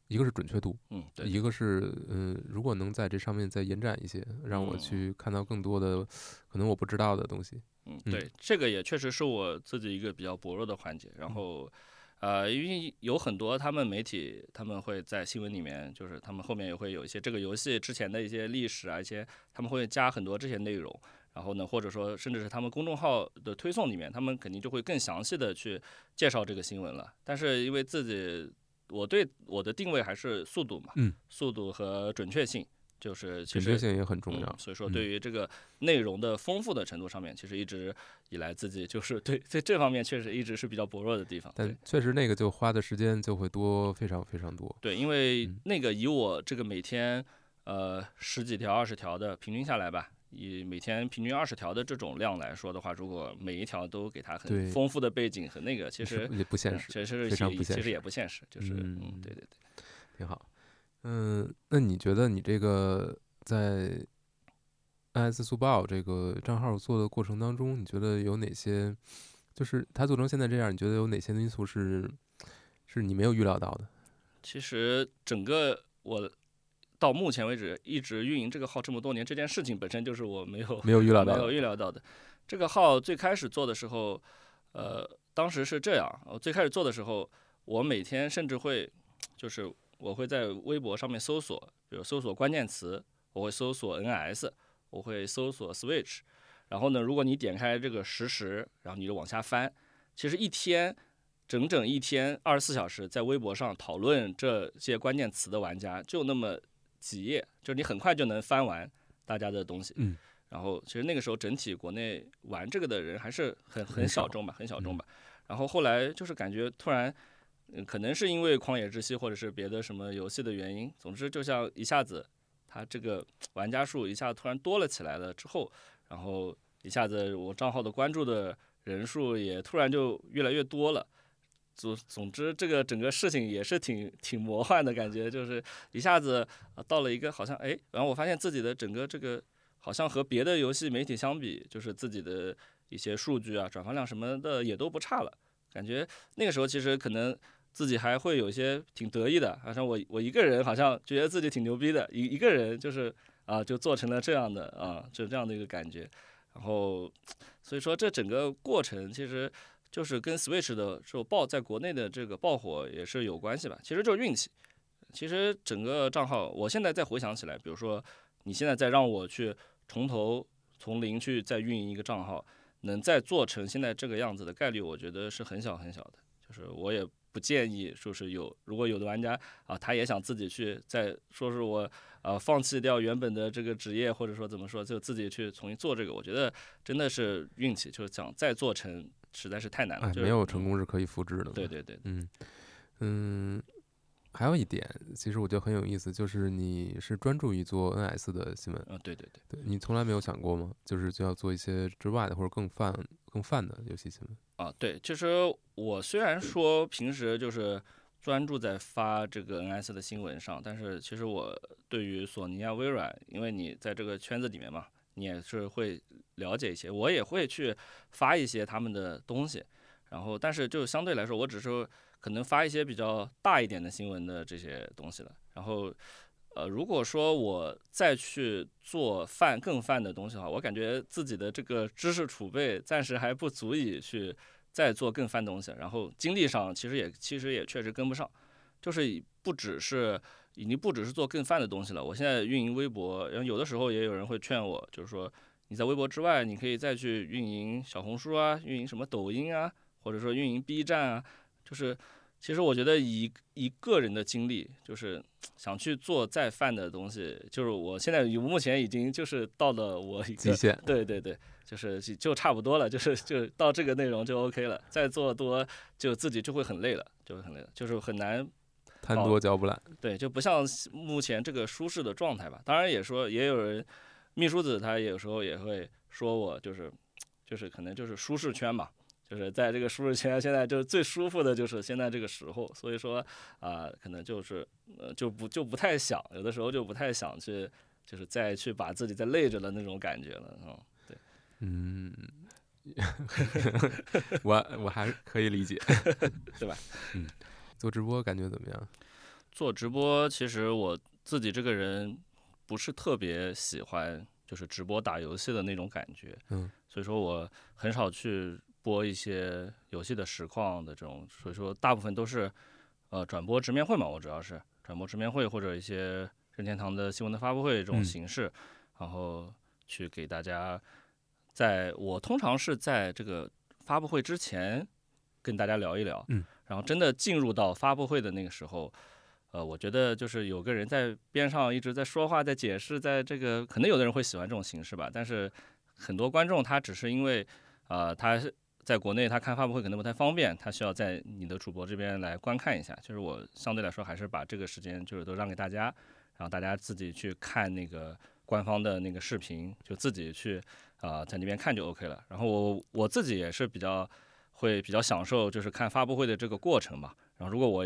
一个是准确度，嗯对，一个是嗯，如果能在这上面再延展一些，让我嗯去看到更多的可能我不知道的东西。嗯，嗯对，这个也确实是我自己一个比较薄弱的环节。然嗯后，呃，因为有很多他们媒体，他们会在新闻里面，就是他们后面也会有一些这个游戏之前的一些历史啊，一些他们会加很多这些内容。然后呢，或者说甚至是他们公众号的推送里面，他们肯定就会更详细的去介绍这个新闻了。但是因为自己，我对我的定位还是速度嘛，嗯，速度和准确性，就是其实准确性也很重要嗯。。所以说，嗯对于这个内容的丰富的程度上面，其实一直以来自己就是 对在这方面确实一直是比较薄弱的地方。对但确实那个就花的时间就会多，非常非常多。对，因为嗯那个以我这个每天呃十几条、二十条的平均下来吧，以每天平均二十条的这种量来说的话，如果每一条都给他很丰富的背景和那个，其实 也不现实，嗯其实非常也不现实其实也不现实，就是嗯嗯对对对。挺好。嗯，那你觉得你这个在 IS 速报这个账号做的过程当中，你觉得有哪些，就是它做成现在这样，你觉得有哪些因素是是你没有预料到的？其实整个我到目前为止一直运营这个号这么多年，这件事情本身就是我没有没有预料没有到的。预料到的。这个号最开始做的时候，呃，当时是这样，我最开始做的时候，我每天甚至会，就是我会在微博上面搜索，比如搜索关键词，我会搜索 NS，我会搜索 Switch，然后呢，如果你点开这个实时，然后你就往下翻，其实一天。整整一天二十四小时在微博上讨论这些关键词的玩家就那么几页，就是你很快就能翻完大家的东西。嗯，然后其实那个时候整体国内玩这个的人还是很很小众吧，很小众嗯吧。然后后来就是感觉突然，嗯，可能是因为旷野之息或者是别的什么游戏的原因，总之就像一下子，它这个玩家数一下突然多了起来了之后，然后一下子我账号的关注的人数也突然就越来越多了。总总之，这个整个事情也是挺挺魔幻的感觉，就是一下子到了一个好像哎，然后我发现自己的整个这个好像和别的游戏媒体相比，就是自己的一些数据啊、转发量什么的也都不差了。感觉那个时候其实可能自己还会有一些挺得意的，好像我我一个人好像觉得自己挺牛逼的，一一个人就是啊就做成了这样的啊，就这样的一个感觉。然后所以说这整个过程其实。就是跟 Switch 的这爆在国内的这个爆火也是有关系吧，其实就是运气。其实整个账号，我现在再回想起来，比如说你现在再让我去从头从零去再运营一个账号，能再做成现在这个样子的概率，我觉得是很小很小的。就是我也不建议说是有，如果有的玩家啊，他也想自己去再说是我啊放弃掉原本的这个职业，或者说怎么说，就自己去重新做这个，我觉得真的是运气，就是想再做成实在是太难了。没有成功是可以复制的。对对对，嗯嗯，还有一点，其实我觉得很有意思，就是你是专注于做 NS 的新闻，嗯，对对对。对你从来没有想过吗？就是就要做一些之外的或者更泛更泛的游戏新闻。啊，对，其实我虽然说平时就是专注在发这个 NS 的新闻上，但是其实我对于索尼啊、微软，因为你在这个圈子里面嘛，你也是会了解一些，我也会去发一些他们的东西。然后，但是就相对来说，我只是可能发一些比较大一点的新闻的这些东西了。然后，呃，如果说我再去做泛更泛的东西的话，我感觉自己的这个知识储备暂时还不足以去再做更泛的东西。然后精力上其实也其实也确实跟不上，就是不只是已经不只是做更泛的东西了。我现在运营微博，然后有的时候也有人会劝我，就是说你在微博之外，你可以再去运营小红书啊，运营什么抖音啊，或者说运营 B 站啊，就是。其实我觉得以一个人的经历，就是想去做再犯的东西，就是我现在目前已经就是到了我一个极限，对对对，就是就差不多了，就是就到这个内容就 OK 了，再做多就自己就会很累了，就会很累了，就是很难贪多嚼不烂。对，就不像目前这个舒适的状态吧。当然也说也有人，秘书子他有时候也会说我就是就是可能就是舒适圈嘛。就是在这个舒适圈，现在就是最舒服的，就是现在这个时候，所以说啊，可能就是呃，就不就不太想，有的时候就不太想去，就是再去把自己再累着的那种感觉了，嗯，对，嗯，我我还是可以理解，对吧？嗯，做直播感觉怎么样？做直播其实我自己这个人不是特别喜欢，就是直播打游戏的那种感觉，嗯，所以说我很少去。播一些游戏的实况的这种，所以说大部分都是，呃，转播直面会嘛。我主要是转播直面会或者一些任天堂的新闻的发布会这种形式，然后去给大家，在我通常是在这个发布会之前跟大家聊一聊，嗯，然后真的进入到发布会的那个时候，呃，我觉得就是有个人在边上一直在说话，在解释，在这个可能有的人会喜欢这种形式吧，但是很多观众他只是因为，呃，他是。在国内，他看发布会可能不太方便，他需要在你的主播这边来观看一下。就是我相对来说还是把这个时间就是都让给大家，然后大家自己去看那个官方的那个视频，就自己去啊在那边看就 OK 了。然后我我自己也是比较会比较享受就是看发布会的这个过程嘛。然后如果我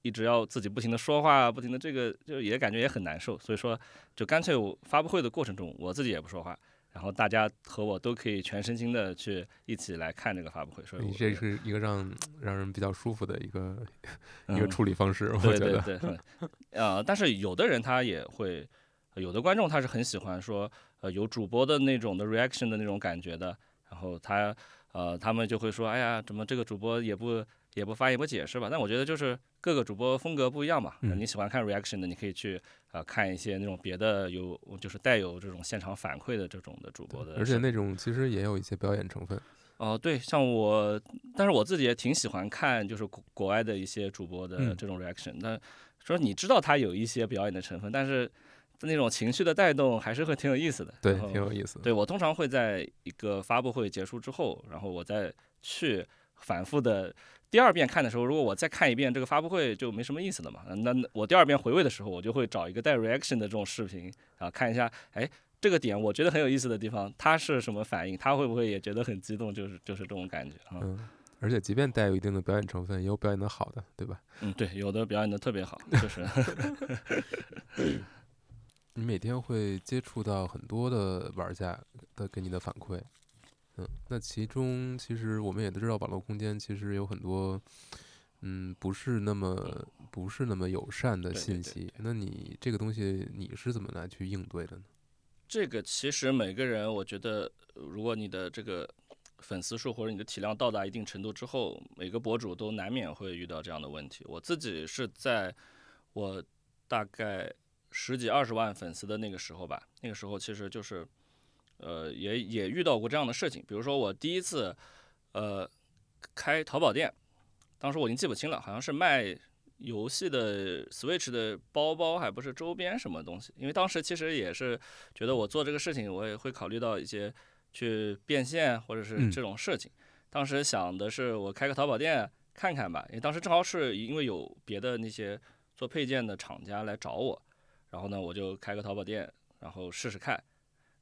一直要自己不停的说话，不停的这个就也感觉也很难受，所以说就干脆我发布会的过程中我自己也不说话。然后大家和我都可以全身心的去一起来看这个发布会，所以这是一个让让人比较舒服的一个一个处理方式，我觉得。对对对，呃，但是有的人他也会，有的观众他是很喜欢说，呃，有主播的那种的 reaction 的那种感觉的，然后他呃他们就会说，哎呀，怎么这个主播也不。也不发也不解释吧，但我觉得就是各个主播风格不一样嘛。你喜欢看 reaction 的，你可以去呃看一些那种别的有就是带有这种现场反馈的这种的主播的。而且那种其实也有一些表演成分。哦，对，像我，但是我自己也挺喜欢看就是国国外的一些主播的这种 reaction。但说你知道他有一些表演的成分，但是那种情绪的带动还是会挺有意思的。对，挺有意思。对我通常会在一个发布会结束之后，然后我再去反复的。第二遍看的时候，如果我再看一遍这个发布会，就没什么意思了嘛。那我第二遍回味的时候，我就会找一个带 reaction 的这种视频啊，看一下，哎，这个点我觉得很有意思的地方，他是什么反应？他会不会也觉得很激动？就是就是这种感觉啊。嗯，而且即便带有一定的表演成分，也有表演的好的，对吧？嗯，对，有的表演的特别好，就是。你每天会接触到很多的玩家的给你的反馈。嗯，那其中其实我们也都知道，网络空间其实有很多，嗯，不是那么不是那么友善的信息。那你这个东西你是怎么来去应对的呢？这个其实每个人，我觉得，如果你的这个粉丝数或者你的体量到达一定程度之后，每个博主都难免会遇到这样的问题。我自己是在我大概十几二十万粉丝的那个时候吧，那个时候其实就是。呃，也也遇到过这样的事情，比如说我第一次，呃，开淘宝店，当时我已经记不清了，好像是卖游戏的 Switch 的包包，还不是周边什么东西。因为当时其实也是觉得我做这个事情，我也会考虑到一些去变现或者是这种事情。当时想的是我开个淘宝店看看吧，因为当时正好是因为有别的那些做配件的厂家来找我，然后呢我就开个淘宝店，然后试试看，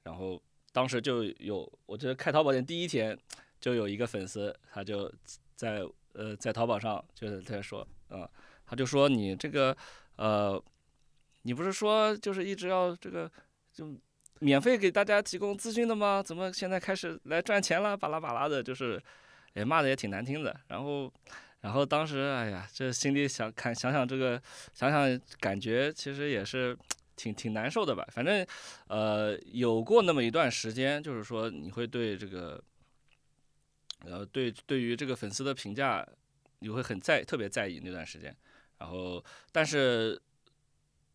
然后。当时就有，我觉得开淘宝店第一天，就有一个粉丝，他就在呃在淘宝上就是在说，嗯，他就说你这个呃，你不是说就是一直要这个就免费给大家提供资讯的吗？怎么现在开始来赚钱了？巴拉巴拉的，就是也骂的也挺难听的。然后然后当时哎呀，这心里想看想想这个想想感觉其实也是。挺挺难受的吧，反正，呃，有过那么一段时间，就是说你会对这个，呃，对对于这个粉丝的评价，你会很在特别在意那段时间，然后，但是，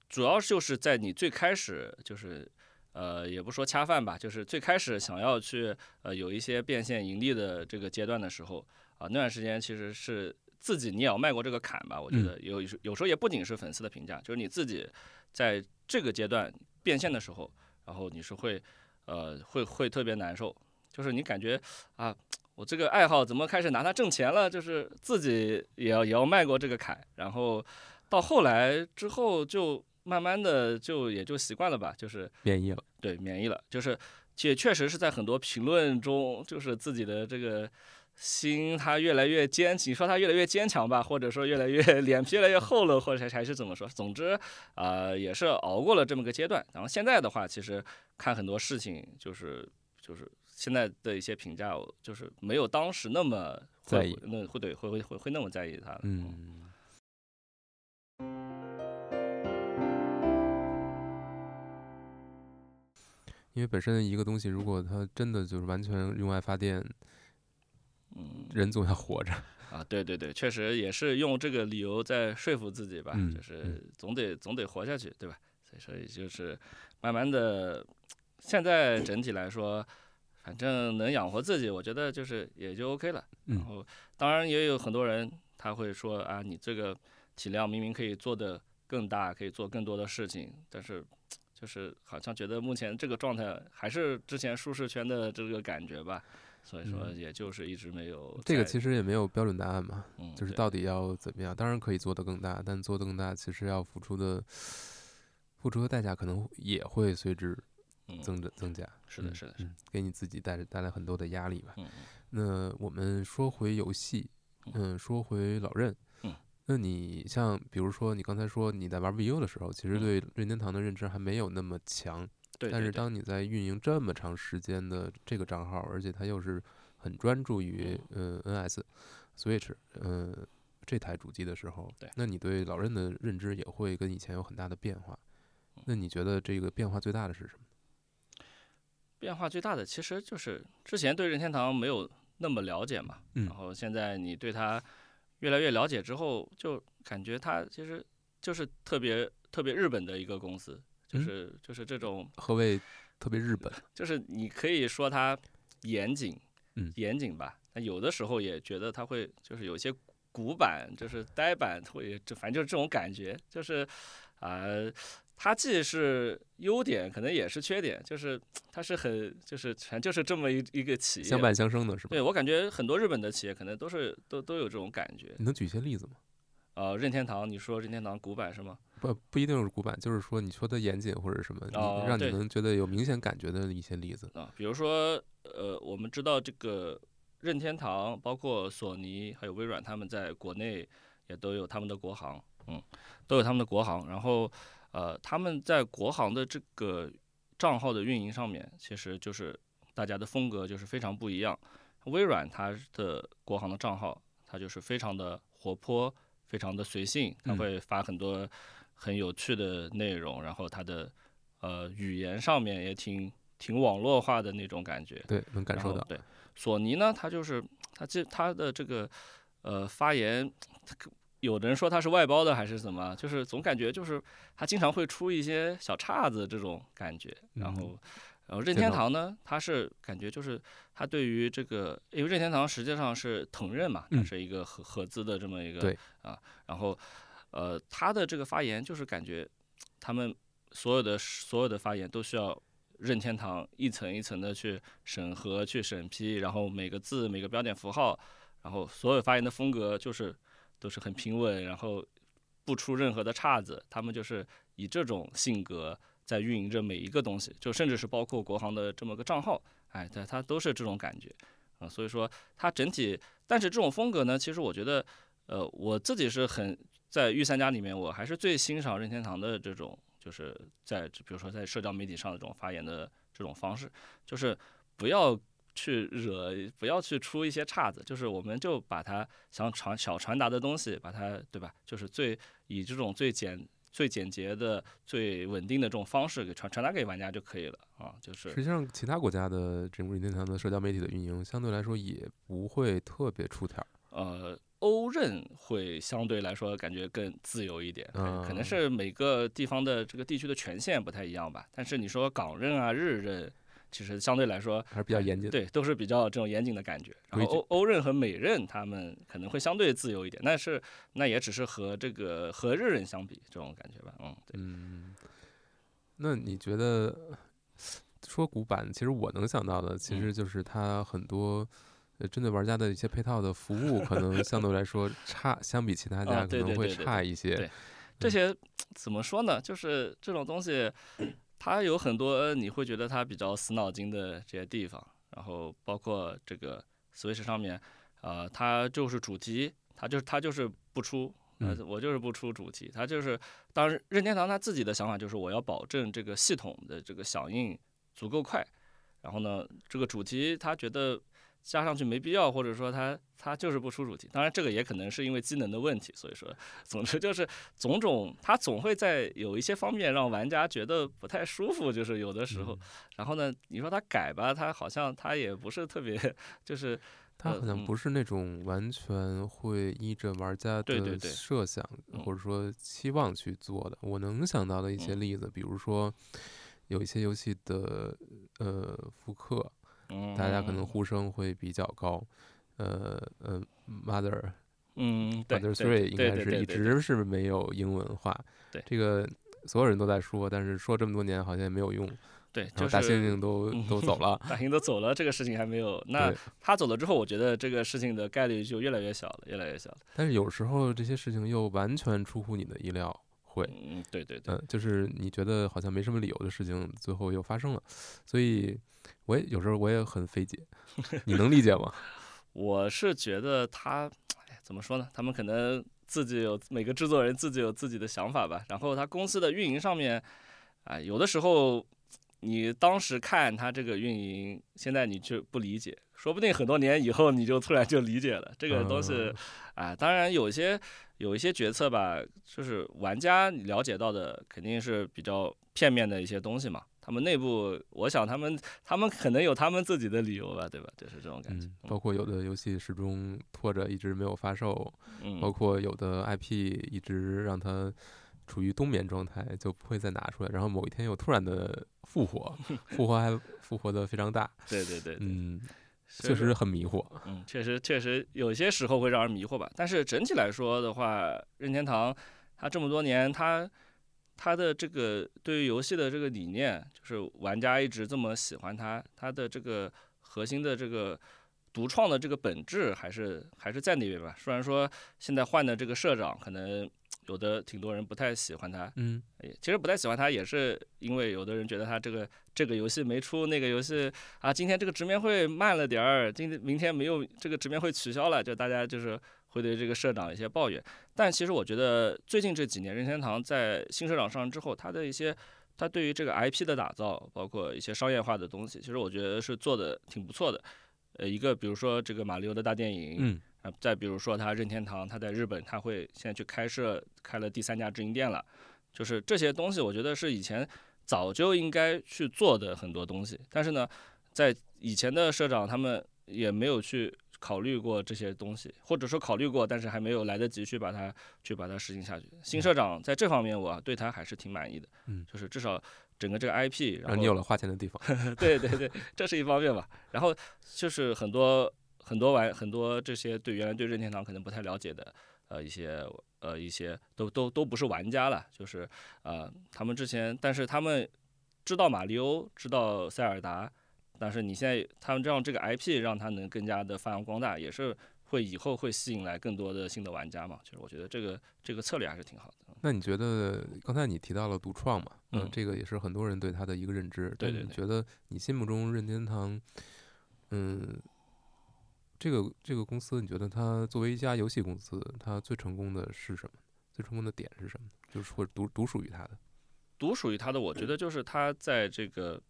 主要就是在你最开始就是，呃，也不说恰饭吧，就是最开始想要去呃有一些变现盈利的这个阶段的时候，啊，那段时间其实是自己你也要迈过这个坎吧。我觉得。有有时候也不仅是粉丝的评价，就是你自己在这个阶段变现的时候，然后你是会呃会会特别难受，就是你感觉啊，我这个爱好怎么开始拿它挣钱了？就是自己也要也要迈过这个坎，然后到后来之后就慢慢的就也就习惯了吧，就是免疫了，对，免疫了，就是也确实是在很多评论中，就是自己的这个。心他越来越坚，你说他越来越坚强吧，或者说越来越 脸皮越来越厚了，或者还是怎么说？总之，啊，也是熬过了这么个阶段。然后现在的话，其实看很多事情，就是就是现在的一些评价，就是没有当时那么在意，那会对会会会会那么在意他。嗯。因为本身一个东西，如果它真的就是完全用爱发电。嗯，人总要活着啊，对对对，确实也是用这个理由在说服自己吧，就是总得总得活下去，对吧？所以说也就是慢慢的，现在整体来说，反正能养活自己，我觉得就是也就 OK 了。然后当然也有很多人他会说啊，你这个体量明明可以做的更大，可以做更多的事情，但是就是好像觉得目前这个状态还是之前舒适圈的这个感觉吧。所以说，也就是一直没有这个，其实也没有标准答案嘛。嗯，就是到底要怎么样？当然可以做得更大，但做得更大，其实要付出的付出的代价可能也会随之增增增加。是的，是的，嗯，给你自己带带来很多的压力吧。嗯那我们说回游戏，嗯，说回老任，嗯，那你像比如说你刚才说你在玩 VU 的时候，其实对任天堂的认知还没有那么强。但是当你在运营这么长时间的这个账号，而且它又是很专注于呃 NS Switch 呃这台主机的时候，那你对老任的认知也会跟以前有很大的变化。那你觉得这个变化最大的是什么？变化最大的其实就是之前对任天堂没有那么了解嘛，然后现在你对它越来越了解之后，就感觉它其实就是特别特别日本的一个公司。就是就是这种何谓特别日本？就是你可以说它严谨，嗯，严谨吧。那有的时候也觉得它会就是有些古板，就是呆板，会就反正就是这种感觉。就是啊，它既是优点，可能也是缺点。就是它是很就是全就是这么一一个企业，相伴相生的是吧？对我感觉很多日本的企业可能都是都都有这种感觉。你能举一些例子吗？呃，任天堂，你说任天堂古板是吗？不不一定是古板，就是说你说的严谨或者什么，让你们觉得有明显感觉的一些例子啊。比如说，呃，我们知道这个任天堂，包括索尼还有微软，他们在国内也都有他们的国行，嗯，都有他们的国行。然后，呃，他们在国行的这个账号的运营上面，其实就是大家的风格就是非常不一样。微软它的国行的账号，它就是非常的活泼，非常的随性，他会发很多。很有趣的内容，然后他的呃语言上面也挺挺网络化的那种感觉，对，能感受到。对，索尼呢，他就是他这他的这个呃发言，有的人说他是外包的还是怎么，就是总感觉就是他经常会出一些小岔子这种感觉。然后，然后任天堂呢，它是感觉就是它对于这个，因为任天堂实际上是腾任嘛，它是一个合合资的这么一个啊，然后。呃，他的这个发言就是感觉，他们所有的所有的发言都需要任天堂一层一层的去审核、去审批，然后每个字、每个标点符号，然后所有发言的风格就是都是很平稳，然后不出任何的岔子。他们就是以这种性格在运营着每一个东西，就甚至是包括国行的这么个账号，哎，对，它都是这种感觉啊。所以说，它整体，但是这种风格呢，其实我觉得，呃，我自己是很。在御三家里面，我还是最欣赏任天堂的这种，就是在比如说在社交媒体上的这种发言的这种方式，就是不要去惹，不要去出一些岔子，就是我们就把它想传小传达的东西，把它对吧？就是最以这种最简、最简洁的、最稳定的这种方式给传传达给玩家就可以了啊。就是实际上，其他国家的这种任天堂的社交媒体的运营，相对来说也不会特别出挑。呃。欧任会相对来说感觉更自由一点，可能是每个地方的这个地区的权限不太一样吧。但是你说港任啊、日任，其实相对来说还是比较严谨。对，都是比较这种严谨的感觉。然后欧欧任和美任他们可能会相对自由一点，但是那也只是和这个和日任相比这种感觉吧。嗯，对。嗯，那你觉得说古板，其实我能想到的，其嗯实就是它很多呃针对玩家的一些配套的服务，可能相对来说差，相比其他家啊可能会差一些。这些 怎么说呢？就是这种东西，它有很多你会觉得它比较死脑筋的这些地方，然后包括这个 Switch 上面，呃，它就是主题，它就是它就是不出。呃嗯，我就是不出主题，它就是，当然任天堂他自己的想法就是我要保证这个系统的这个响应足够快，然后呢，这个主题他觉得加上去没必要，或者说它它就是不出主题。当然，这个也可能是因为机能的问题，所以说，总之就是种种，它总会在有一些方面让玩家觉得不太舒服，就是有的时候。嗯然后呢，你说它改吧，它好像它也不是特别，就是它好像嗯不是那种完全会依着玩家的对对对设想嗯或者说期望去做的。我能想到的一些嗯例子，比如说有一些游戏的呃复刻，嗯，大家可能呼声会比较高。呃呃，Mother 嗯，对 Mother 对 Three 应该是一直是没有英文化。对这个所有人都在说，但是说这么多年好像也没有用。对，就是大猩猩都嗯都走了。大猩都走了，这个事情还没有。那对，他走了之后，我觉得这个事情的概率就越来越小了，越来越小了。但是有时候这些事情又完全出乎你的意料，会。嗯，对对对，嗯，就是你觉得好像没什么理由的事情，最后又发生了，所以我也有时候我也很费解，你能理解吗？我是觉得他，哎，怎么说呢？他们可能自己有每个制作人自己有自己的想法吧。然后他公司的运营上面，啊、有的时候你当时看他这个运营，现在你就不理解，说不定很多年以后你就突然就理解了这个东西嗯。啊，当然有一些有一些决策吧，就是玩家了解到的肯定是比较片面的一些东西嘛。他们内部，我想他们他们可能有他们自己的理由吧，对吧？就是这种感觉。嗯，包括有的游戏始终拖着一直没有发售，包嗯，括有的 IP 一直让它处于冬眠状态，就不会再拿出来，然后某一天又突然的复活，复活还复活的非常大，对对对，对嗯，确实很迷惑。嗯，确实确实有些时候会让人迷惑吧。但是整体来说的话，任天堂它这么多年，它它的这个对于游戏的这个理念，就是玩家一直这么喜欢它，它的这个核心的这个独创的这个本质还是还是在那边吧。虽然说现在换的这个社长可能有的挺多人不太喜欢他，嗯也其实不太喜欢他，也是因为有的人觉得他这个这个游戏没出，那个游戏啊，今天这个直面会慢了点儿，今天明天没有这个直面会取消了，就大家就是会对这个社长有一些抱怨。但其实我觉得最近这几年，任天堂在新社长上任之后，他的一些他对于这个 IP 的打造，包括一些商业化的东西，其实我觉得是做的挺不错的。呃，一个比如说这个马里奥的大电影，嗯啊，再比如说他任天堂，他在日本他会现在去开设开了第三家直营店了，就是这些东西，我觉得是以前早就应该去做的很多东西，但是呢，在以前的社长他们也没有去考虑过这些东西，或者说考虑过，但是还没有来得及去把它去把它实行下去。新社长在这方面，我对他还是挺满意的，嗯就是至少整个这个 IP，然后让你有了花钱的地方。对对对，这是一方面吧。然后就是很多很多玩很多这些对原来对任天堂可能不太了解的呃一些呃一些都都都不是玩家了，就是呃他们之前，但是他们知道马里欧，知道塞尔达，但是你现在他们让这个 IP 让它能更加的发扬光大，也是会以后会吸引来更多的新的玩家嘛。其实我觉得这个这个策略还是挺好的。那你觉得刚才你提到了独创嘛？嗯这个也是很多人对它的一个认知。对对对你觉得你心目中任天堂，嗯，这个这个公司，你觉得它作为一家游戏公司，它最成功的是什么？最成功的点是什么？就是或者独独属于它的。独属于它的，我觉得就是它在这个，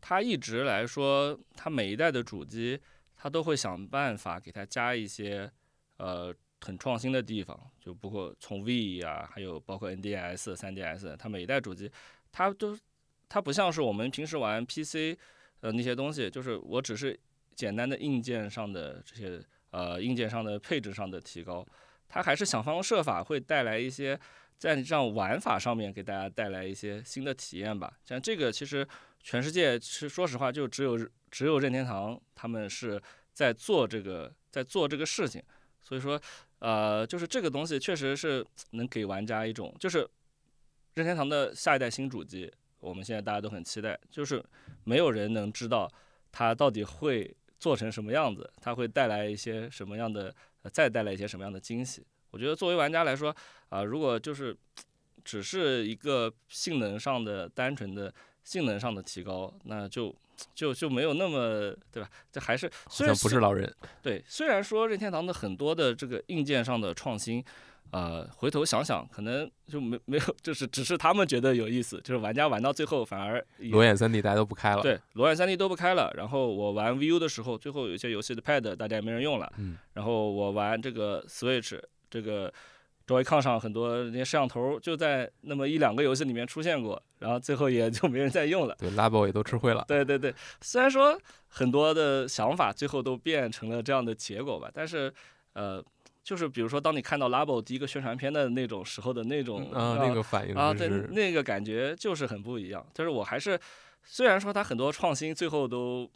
它一直来说，它每一代的主机，它都会想办法给它加一些呃很创新的地方，就包括从 V 啊，还有包括 NDS、3DS，它每一代主机，它都它不像是我们平时玩 PC 呃那些东西，就是我只是简单的硬件上的这些呃硬件上的配置上的提高。它还是想方设法会带来一些在这样玩法上面给大家带来一些新的体验吧。像这个，其实全世界是说实话，就只有只有任天堂他们是在做这个在做这个事情。所以说，呃，就是这个东西确实是能给玩家一种，就是任天堂的下一代新主机，我们现在大家都很期待，就是没有人能知道它到底会做成什么样子，它会带来一些什么样的，再带来一些什么样的惊喜。我觉得作为玩家来说，啊，如果就是只是一个性能上的单纯的性能上的提高，那就。就就没有那么对吧？这还是虽然不是老人。对，虽然说任天堂的很多的这个硬件上的创新，呃，回头想想可能就没没有，就是只是他们觉得有意思，就是玩家玩到最后反而裸眼三 D 大家都不开了。对，裸眼三 D 都不开了。然后我玩 VU 的时候，最后有一些游戏的 Pad 大家也没人用了。嗯。然后我玩这个 Switch 这个。周围炕上很多那些摄像头就在那么一两个游戏里面出现过，然后最后也 就没人再用了。对，Labo 也都吃灰了。对对对，虽然说很多的想法最后都变成了这样的结果吧，但是呃，就是比如说当你看到 Labo 第一个宣传片的那种时候的那种啊，那个反应啊，对，那个感觉就是很不一样。但是我还是虽然说它很多创新最后都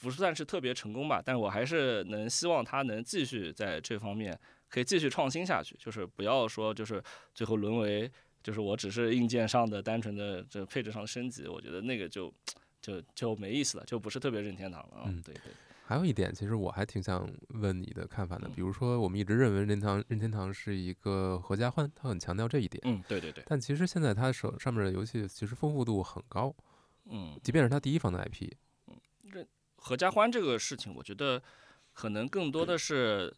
不算是特别成功吧，但是我还是能希望它能继续在这方面。可以继续创新下去，就是不要说就是最后沦为就是我只是硬件上的单纯的这配置上的升级，我觉得那个就就就没意思了，就不是特别任天堂了。嗯，对对。还有一点，其实我还挺想问你的看法的，比如说我们一直认为任天堂任天堂是一个合家欢，他很强调这一点。嗯，对对对。但其实现在他手上面的游戏其实丰富度很高。嗯。即便是他第一方的 IP。嗯，这合家欢这个事情，我觉得可能更多的是。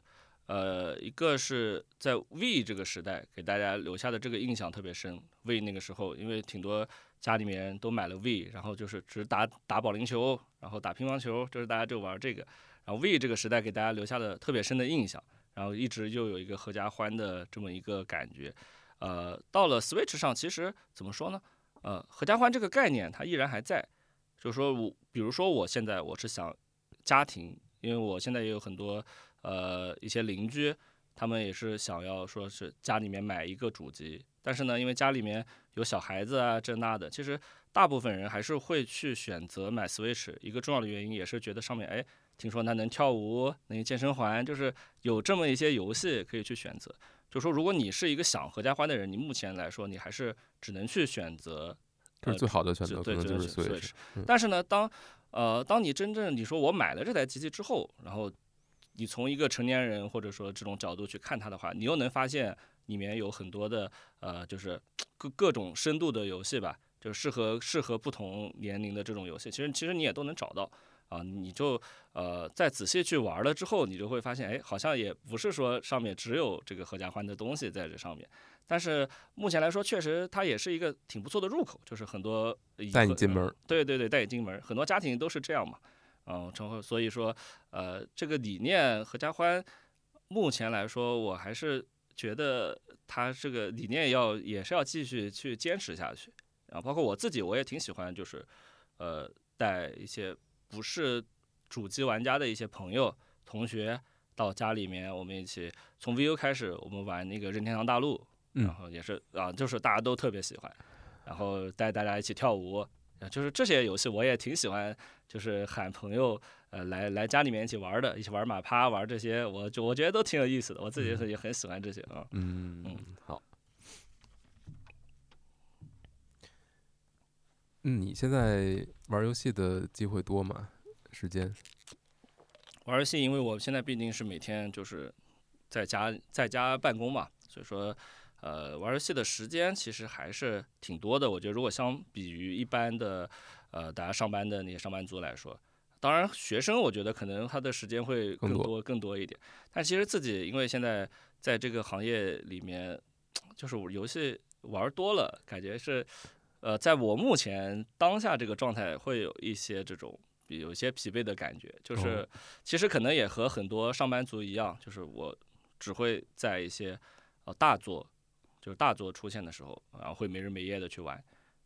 呃，一个是在 V 这个时代给大家留下的这个印象特别深。V 那个时候，因为挺多家里面都买了 V，然后就是只打打保龄球，然后打乒乓球，就是大家就玩这个。然后 V 这个时代给大家留下的特别深的印象，然后一直又有一个合家欢的这么一个感觉。呃，到了 Switch 上，其实怎么说呢？呃，合家欢这个概念它依然还在，就是说我比如说我现在我是想家庭，因为我现在也有很多。呃，一些邻居，他们也是想要说是家里面买一个主机，但是呢，因为家里面有小孩子啊，这那的，其实大部分人还是会去选择买 Switch。一个重要的原因也是觉得上面，哎，听说它能跳舞，能健身环，就是有这么一些游戏可以去选择。就说如果你是一个想合家欢的人，你目前来说，你还是只能去选择，是最好的选择，对，就是 Switch。但是呢，当呃，当你真正你说我买了这台机器之后，然后。你从一个成年人或者说这种角度去看它的话，你又能发现里面有很多的呃，就是各各种深度的游戏吧，就适合适合不同年龄的这种游戏。其实其实你也都能找到啊，你就呃再仔细去玩了之后，你就会发现，哎，好像也不是说上面只有这个合家欢的东西在这上面。但是目前来说，确实它也是一个挺不错的入口，就是很多带你进门。对对对，带你进门，很多家庭都是这样嘛。嗯，然后所以说，呃，这个理念合家欢，目前来说，我还是觉得他这个理念要也是要继续去坚持下去。然后包括我自己，我也挺喜欢，就是呃，带一些不是主机玩家的一些朋友、同学到家里面，我们一起从 VU 开始，我们玩那个任天堂大陆，然后也是啊，就是大家都特别喜欢，然后带大家一起跳舞。就是这些游戏我也挺喜欢，就是喊朋友呃来来家里面一起玩的，一起玩马趴玩这些，我就我觉得都挺有意思的，我自己也很喜欢这些啊。嗯嗯，好。嗯，你现在玩游戏的机会多吗？时间？玩游戏，因为我现在毕竟是每天就是在家在家办公嘛，所以说。呃，玩游戏的时间其实还是挺多的。我觉得，如果相比于一般的，呃，大家上班的那些上班族来说，当然学生我觉得可能他的时间会更多更多一点。但其实自己因为现在在这个行业里面，就是游戏玩多了，感觉是，呃，在我目前当下这个状态，会有一些这种有一些疲惫的感觉。就是其实可能也和很多上班族一样，就是我只会在一些呃大作。就是大作出现的时候，然后会没日没夜的去玩。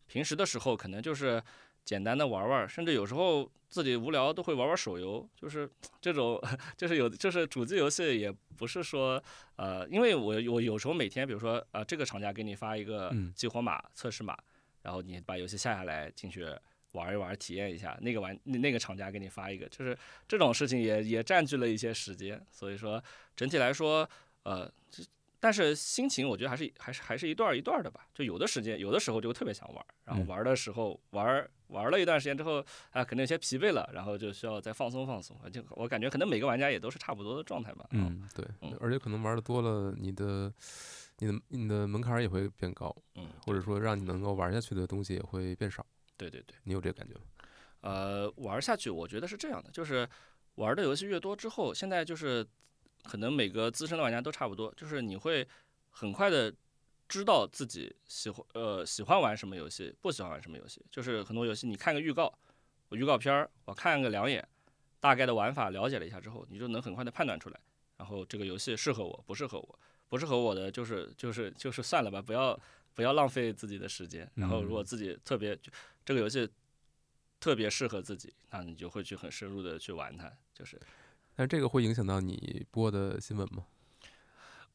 平时的时候，可能就是简单的玩玩，甚至有时候自己无聊都会玩玩手游，就是这种，就是有，就是主机游戏也不是说，呃，因为我我有时候每天，比如说啊、这个厂家给你发一个嗯激活码、测试码，然后你把游戏下下来进去玩一玩，体验一下，那个玩那那个厂家给你发一个，就是这种事情也也占据了一些时间，所以说整体来说，呃，这但是心情我觉得还是还是还是一段一段的吧，就有的时间有的时候就特别想玩，然后嗯玩的时候玩玩了一段时间之后啊，可能有些疲惫了，然后就需要再放松放松。就我感觉可能每个玩家也都是差不多的状态吧。啊，嗯，对嗯，而且可能玩的多了，你的你的你的门槛也会变高，嗯，或者说让你能够玩下去的东西也会变少。对对对，你有这个感觉吗？呃，玩下去我觉得是这样的，就是玩的游戏越多之后，现在就是可能每个资深的玩家都差不多，就是你会很快的知道自己喜欢呃喜欢玩什么游戏，不喜欢玩什么游戏。就是很多游戏你看个预告，我预告片儿我看个两眼，大概的玩法了解了一下之后，你就能很快的判断出来，然后这个游戏适合我，不适合我，不适合我的就是就是就是算了吧，不要不要浪费自己的时间。然后如果自己特别就这个游戏特别适合自己，那你就会去很深入的去玩它，就是。但这个会影响到你播的新闻吗？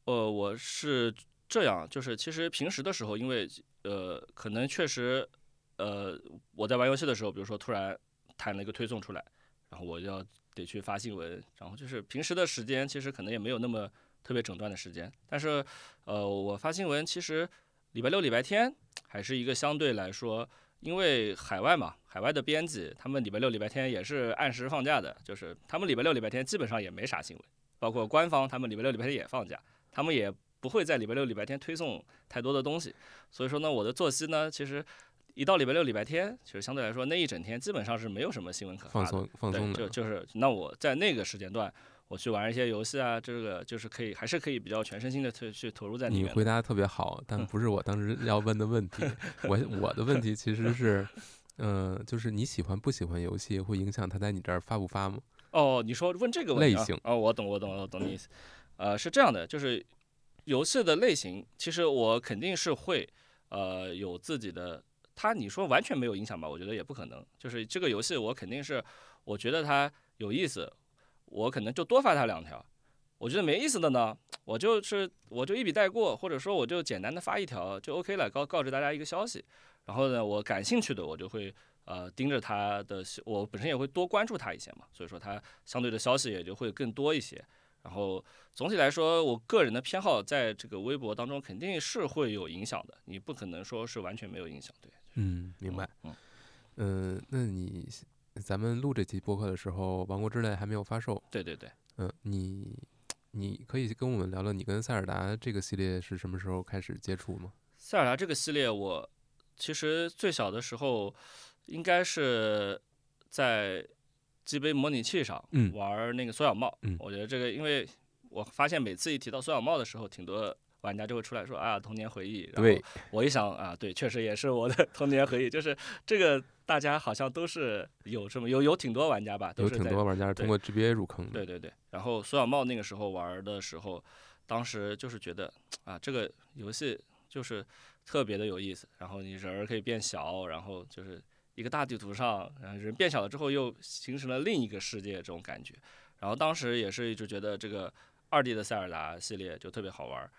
呃，我是这样，就是其实平时的时候，因为呃，可能确实，呃，我在玩游戏的时候，比如说突然弹了一个推送出来，然后我要得去发新闻，然后就是平时的时间其实可能也没有那么特别整段的时间，但是呃，我发新闻其实礼拜六、礼拜天还是一个相对来说。因为海外嘛，海外的编辑他们礼拜六、礼拜天也是按时放假的，就是他们礼拜六、礼拜天基本上也没啥新闻，包括官方他们礼拜六、礼拜天也放假，他们也不会在礼拜六、礼拜天推送太多的东西，所以说呢，我的作息呢，其实一到礼拜六、礼拜天，其实相对来说那一整天基本上是没有什么新闻可发的。放松放松对，的就，就是那我在那个时间段，我去玩一些游戏啊，这个就是可以，还是可以比较全身心的去去投入在里面。你回答得特别好，但嗯不是我当时要问的问题。我我的问题其实是，嗯、就是你喜欢不喜欢游戏，会影响它在你这儿发不发吗？哦，你说问这个问题啊类型哦，我懂，我懂，我懂你意思。呃，是这样的，就是游戏的类型，其实我肯定是会呃有自己的。它你说完全没有影响吧？我觉得也不可能。就是这个游戏，我肯定是我觉得它有意思，我可能就多发他两条。我觉得没意思的呢，我就是我就一笔带过，或者说我就简单的发一条就 OK 了，告告知大家一个消息。然后呢，我感兴趣的我就会呃盯着他的，我本身也会多关注他一些嘛，所以说他相对的消息也就会更多一些。然后总体来说，我个人的偏好在这个微博当中肯定是会有影响的，你不可能说是完全没有影响，对。嗯，明白。嗯，嗯、那你咱们录这期播客的时候，《王国之泪》还没有发售。对对对。嗯、你你可以跟我们聊聊你跟塞尔达这个系列是什么时候开始接触吗？塞尔达这个系列，我其实最小的时候应该是在机杯模拟器上嗯玩那个缩小帽。嗯我觉得这个，因为我发现每次一提到缩小帽的时候，挺多玩家就会出来说啊童年回忆。然后对，我一想啊，对，确实也是我的 童年回忆，就是这个大家好像都是有这么有有挺多玩家吧，都有是在挺多玩家是通过 GBA 入坑的。对对对，然后苏小茂那个时候玩的时候，当时就是觉得啊，这个游戏就是特别的有意思。然后你人儿可以变小，然后就是一个大地图上，然后人变小了之后又形成了另一个世界这种感觉。然后当时也是一直觉得这个二 D 的塞尔达系列就特别好玩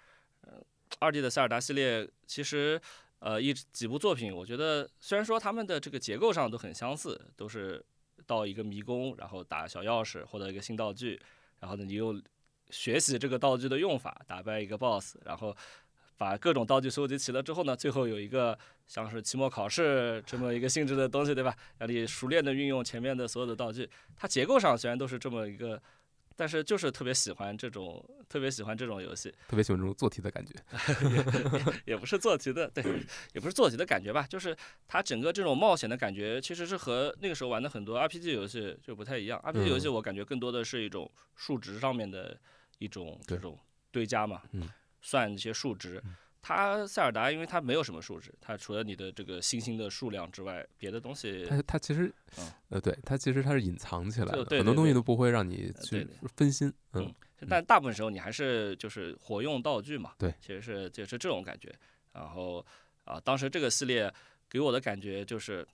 二 D 的塞尔达系列其实呃一几部作品，我觉得虽然说他们的这个结构上都很相似，都是到一个迷宫，然后打小钥匙获得一个新道具，然后呢你又学习这个道具的用法，打败一个 BOSS，然后把各种道具收集齐了之后呢，最后有一个像是期末考试这么一个性质的东西，对吧？让你熟练的运用前面的所有的道具。它结构上虽然都是这么一个，但是就是特别喜欢这种，特别喜欢这种游戏。特别喜欢这种做题的感觉。也不是做题的，对，也不是做题的感觉吧，就是它整个这种冒险的感觉，其实是和那个时候玩的很多 RPG 游戏就不太一样。RPG 游戏嗯我感觉更多的是一种数值上面的一种这种堆加嘛，嗯算一些数值。它塞尔达因为它没有什么数值，它除了你的这个星星的数量之外，别的东西它它其实嗯，呃，对，它其实它是隐藏起来的，就对很多东西都不会让你去分心。嗯嗯，但大部分时候你还是就是活用道具嘛，对其实是就是这种感觉。然后啊，当时这个系列给我的感觉就是，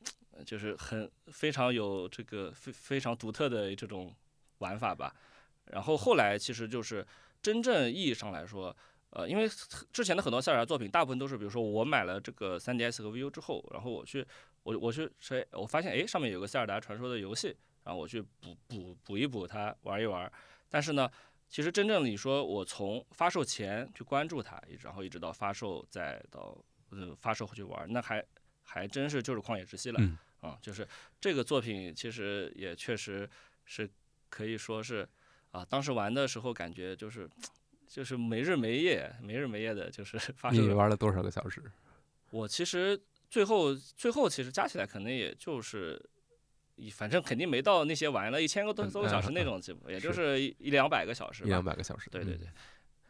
就是很非常有这个非非常独特的这种玩法吧。然后后来其实就是真正意义上来说，呃，因为之前的很多塞尔达作品，大部分都是比如说我买了这个 3DS 和 VU 之后，然后我去我我去谁我发现哎上面有个塞尔达传说的游戏，然后我去补补补一补它玩一玩。但是呢，其实真正你说我从发售前去关注它，然后一直到发售再到呃发售去玩，那还还真是就是旷野之息了。嗯啊，就是这个作品其实也确实是可以说是啊，当时玩的时候感觉就是就是没日没夜，没日没夜的，就是发生你。玩了多少个小时？我其实最后最后其实加起来可能也就是。一反正肯定没到那些玩了一千个多多个小时那种，基本也就是一一两百个小时。一两百个小时。嗯对对对，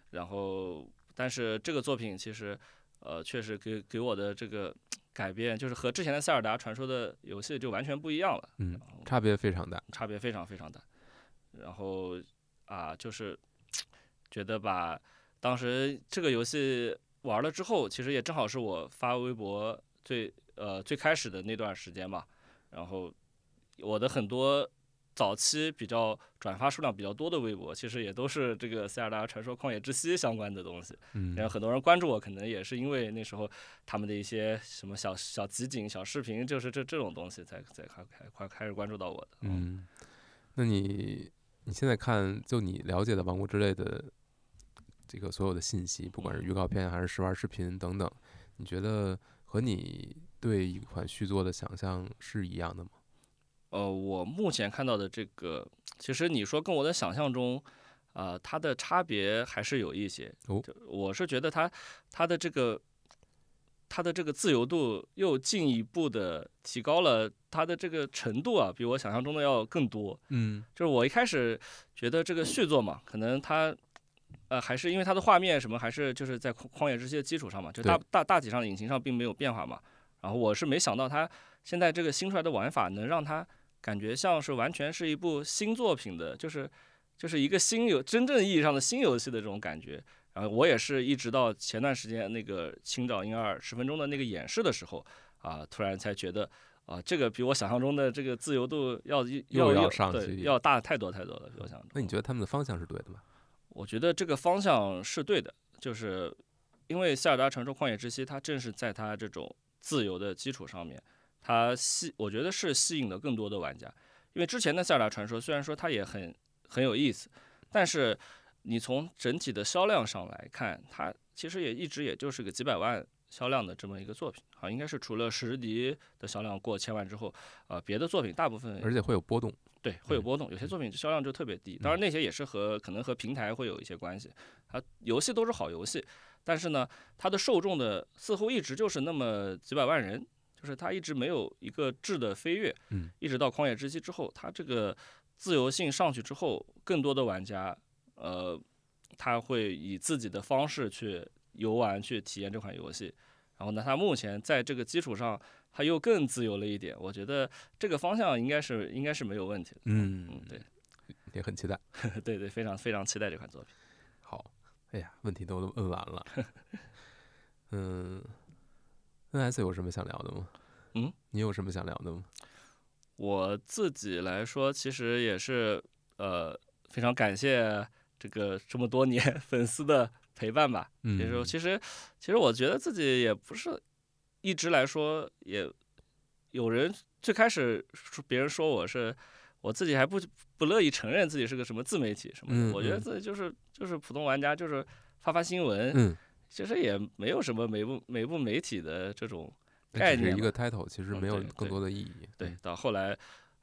然后但是这个作品其实呃确实给给我的这个改变，就是和之前的塞尔达传说的游戏就完全不一样了，嗯，差别非常大。差别非常非常大。然后啊，就是觉得把当时这个游戏玩了之后，其实也正好是我发微博最呃最开始的那段时间吧。然后我的很多早期比较转发数量比较多的微博，其实也都是这个《塞尔达传说：旷野之息》相关的东西。嗯然后很多人关注我，可能也是因为那时候他们的一些什么小小集锦、小视频，就是这这种东西才才开开开开始关注到我的。嗯，那你你现在看，就你了解的《王国之泪》的这个所有的信息，不管是预告片还是试玩视频等等，你觉得和你对一款续作的想象是一样的吗？呃，我目前看到的这个，其实你说跟我的想象中，啊、它的差别还是有一些。哦我是觉得它它的这个它的这个自由度又进一步的提高了它的这个程度啊，比我想象中的要更多。嗯就是我一开始觉得这个续作嘛，可能它。呃，还是因为它的画面什么，还是就是在旷旷野之息的基础上嘛，就大大大体上的引擎上并没有变化嘛。然后我是没想到它现在这个新出来的玩法能让它感觉像是完全是一部新作品的，就是就是一个新游真正意义上的新游戏的这种感觉。然后我也是一直到前段时间那个《青沼英二》十分钟的那个演示的时候啊，突然才觉得啊，这个比我想象中的这个自由度要要要上去对要大太多太多了，比我想象中。那你觉得他们的方向是对的吗？我觉得这个方向是对的，就是因为《塞尔达传说：旷野之息》它正是在它这种自由的基础上面，它吸，我觉得是吸引了更多的玩家。因为之前的《塞尔达传说》虽然说它也很很有意思，但是你从整体的销量上来看，它其实也一直也就是个几百万销量的这么一个作品啊，应该是除了《史诗迪》的销量过千万之后，呃，别的作品大部分而且会有波动。对，会有嗯波动，有些作品销量就特别低。当然，那些也是和可能和平台会有一些关系。它游戏都是好游戏，但是呢，它的受众的似乎一直就是那么几百万人，就是它一直没有一个质的飞跃。嗯，一直到旷野之息之后，它这个自由性上去之后，更多的玩家，呃，他会以自己的方式去游玩、去体验这款游戏。然后呢，它目前在这个基础上，它又更自由了一点。我觉得这个方向应该是应该是没有问题的。嗯嗯，对也很期待。对对，非常非常期待这款作品。好，哎呀，问题都都问完了。嗯，NS 有什么想聊的吗？嗯，你有什么想聊的吗？我自己来说，其实也是呃非常感谢这个这么多年 粉丝的陪伴吧。嗯，其实其实其实我觉得自己也不是一直来说也有人最开始说别人说我是我自己还不不乐意承认自己是个什么自媒体什么的，嗯我觉得嗯自己就是就是普通玩家，就是发发新闻，嗯，其实也没有什么媒不媒不媒体的这种那概念一个 title，其实嗯没有更多的意义。对，到后来，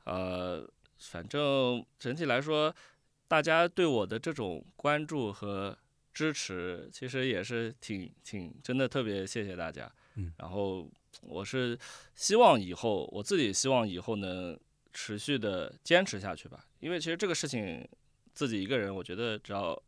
呃，反正整体来说，大家对我的这种关注和支持，其实也是挺挺真的，特别谢谢大家。嗯，然后我是希望以后，我自己希望以后能持续的坚持下去吧，因为其实这个事情自己一个人，我觉得只要，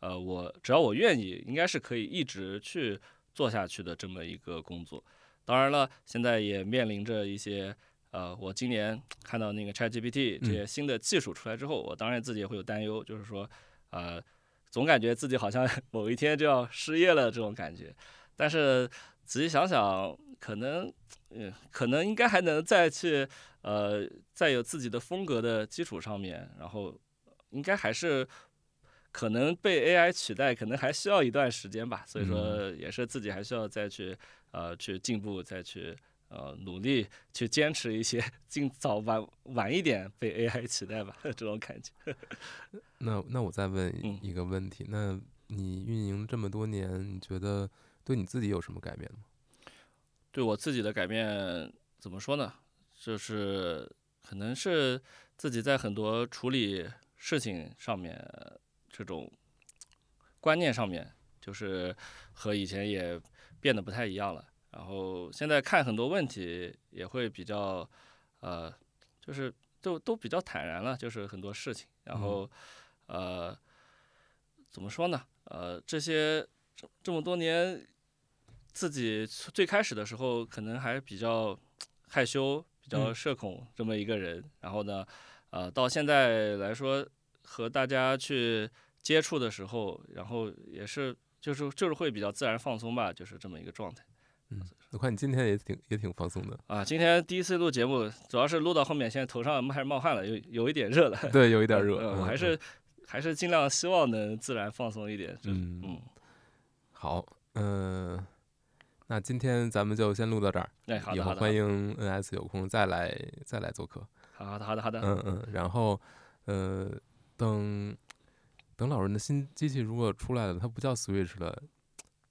呃，我只要我愿意，应该是可以一直去做下去的这么一个工作。当然了，现在也面临着一些呃，我今年看到那个 ChatGPT 这些新的技术出来之后，我当然自己也会有担忧，就是说，呃，总感觉自己好像 某一天就要失业了这种感觉。但是仔细想想，可能，嗯，可能应该还能再去，呃，在有自己的风格的基础上面，然后应该还是可能被 AI 取代，可能还需要一段时间吧。所以说，也是自己还需要再去，呃，去进步，再去。呃，努力去坚持一些，尽早晚晚一点被 AI 取代吧，这种感觉。那那我再问一个问题，那你运营这么多年，你觉得对你自己有什么改变吗？对我自己的改变怎么说呢？就是可能是自己在很多处理事情上面，这种观念上面，就是和以前也变得不太一样了。然后现在看很多问题也会比较，呃，就是都都比较坦然了，就是很多事情。然后，呃，怎么说呢？呃，这些这这么多年，自己最开始的时候可能还比较害羞、比较社恐这么一个人。然后呢，呃，到现在来说，和大家去接触的时候，然后也是就是就是会比较自然放松吧，就是这么一个状态。嗯，我看你今天也挺也挺放松的啊。今天第一次录节目，主要是录到后面，现在头上开始冒汗了，有有一点热了。对，有一点热。我还是还是尽量希望能自然放松一点。嗯嗯。好，嗯，那今天咱们就先录到这儿。哎，好的。以后欢迎 NS 有空再来再来做客。好的，好的，好的。嗯嗯。然后，呃，等等老人的新机器如果出来了，它不叫 Switch 了。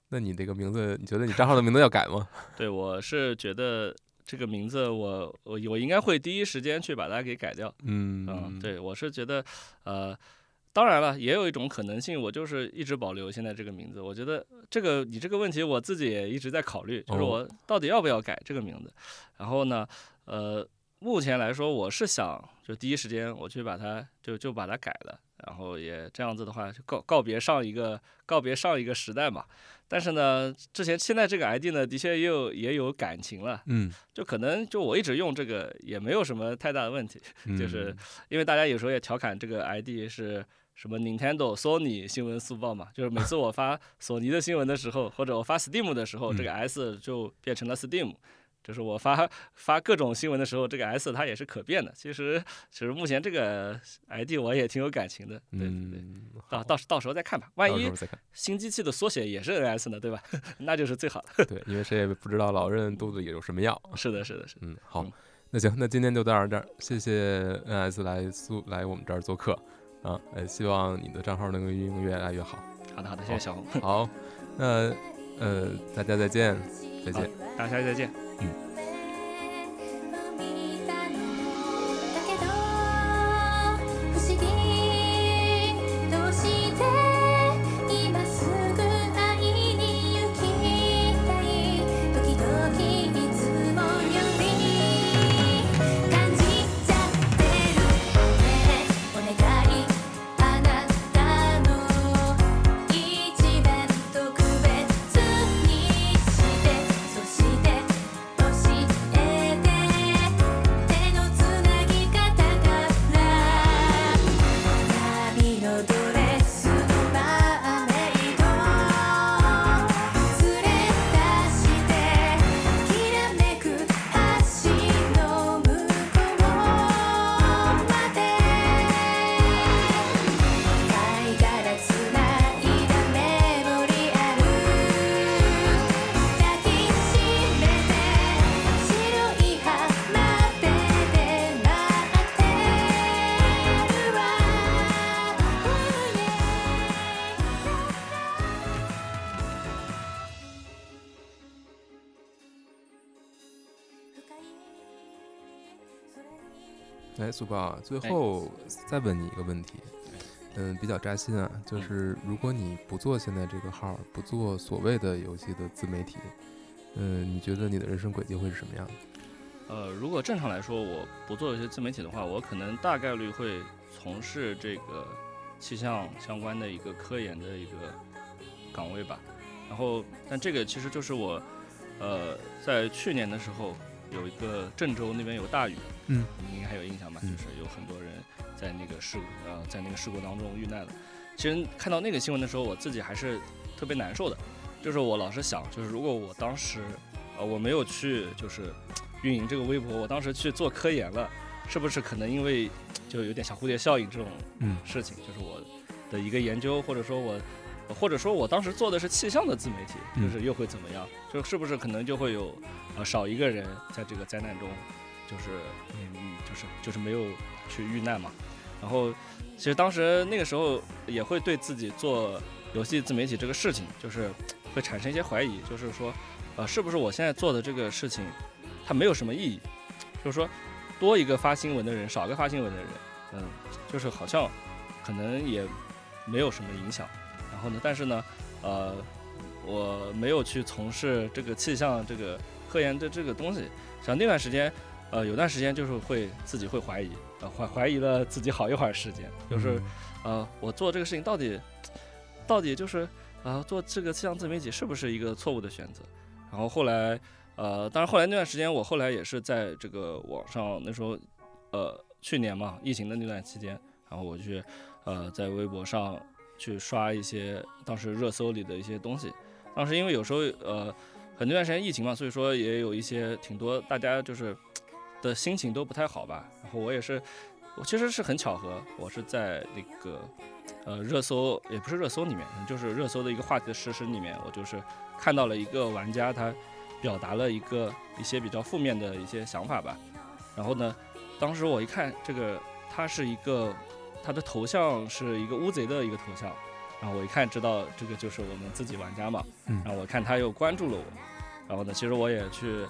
那你这个名字，你觉得你账号的名字要改吗？对，我是觉得这个名字，我我我应该会第一时间去把它给改掉。嗯嗯，对，我是觉得，呃，当然了，也有一种可能性，我就是一直保留现在这个名字。我觉得这个你这个问题，我自己也一直在考虑，就是我到底要不要改这个名字。然后呢，呃，目前来说，我是想就第一时间我去把它就就把它改了，然后也这样子的话，就告告别上一个告别上一个时代嘛。但是呢，之前现在这个 ID 呢，的确也有也有感情了，嗯，就可能就我一直用这个也没有什么太大的问题，就是因为大家有时候也调侃这个 ID 是什么 Nintendo、Sony 新闻速报嘛，就是每次我发 索尼的新闻的时候，或者我发 Steam 的时候，这个 S 就变成了 Steam。就是我发发各种新闻的时候，这个 S 它也是可变的。其实，其实目前这个 ID 我也挺有感情的。对对对，到到到时候再看吧。万一新机器的缩写也是 NS 呢，对吧？那就是最好的。对，因为谁也不知道老任肚子里有什么药。是的，是的，是。嗯，好，那行，那今天就到这儿。谢谢 NS 来苏来我们这儿做客啊，呃，希望你的账号能够运营越来越好。好的，好的，谢谢小红。好，那呃，大家再见，再见，大家再见。最后再问你一个问题，嗯，比较扎心啊，就是如果你不做现在这个号，不做所谓的游戏的自媒体，嗯，你觉得你的人生轨迹会是什么样的？呃，如果正常来说，我不做一些自媒体的话，我可能大概率会从事这个气象相关的一个科研的一个岗位吧。然后，但这个其实就是我，呃，在去年的时候。有一个郑州那边有大雨，嗯，你应该还有印象吧？就是有很多人在那个事故呃在那个事故当中遇难了。其实看到那个新闻的时候，我自己还是特别难受的。就是我老是想，就是如果我当时，呃，我没有去就是运营这个微博，我当时去做科研了，是不是可能因为就有点像蝴蝶效应这种嗯事情，就是我的一个研究，或者说我，或者说我当时做的是气象的自媒体，嗯就是又会怎么样？就是不是可能就会有呃少一个人在这个灾难中，就是嗯就是就是没有去遇难嘛。然后其实当时那个时候也会对自己做游戏自媒体这个事情，就是会产生一些怀疑，就是说呃是不是我现在做的这个事情它没有什么意义？就是说多一个发新闻的人，少一个发新闻的人，嗯，就是好像可能也没有什么影响。然后呢，但是呢，呃，我没有去从事这个气象这个科研的这个东西。像那段时间，呃，有段时间就是会自己会怀疑，呃，怀怀疑了自己好一会儿时间，就是呃，我做这个事情到底到底就是呃，做这个气象自媒体是不是一个错误的选择？然后后来，呃，当然后来那段时间，我后来也是在这个网上，那时候，呃，去年嘛，疫情的那段期间，然后我去，呃，在微博上去刷一些当时热搜里的一些东西。当时因为有时候，呃，很多段时间疫情嘛，所以说也有一些挺多大家就是的心情都不太好吧。然后我也是，我其实是很巧合，我是在那个。呃，热搜也不是热搜里面，就是热搜的一个话题的实时里面，我就是看到了一个玩家他表达了一个一些比较负面的一些想法吧。然后呢，当时我一看这个，他是一个他的头像是一个乌贼的一个头像，然后我一看知道这个就是我们自己玩家嘛。嗯然后我看他又关注了我，然后呢，其实我也去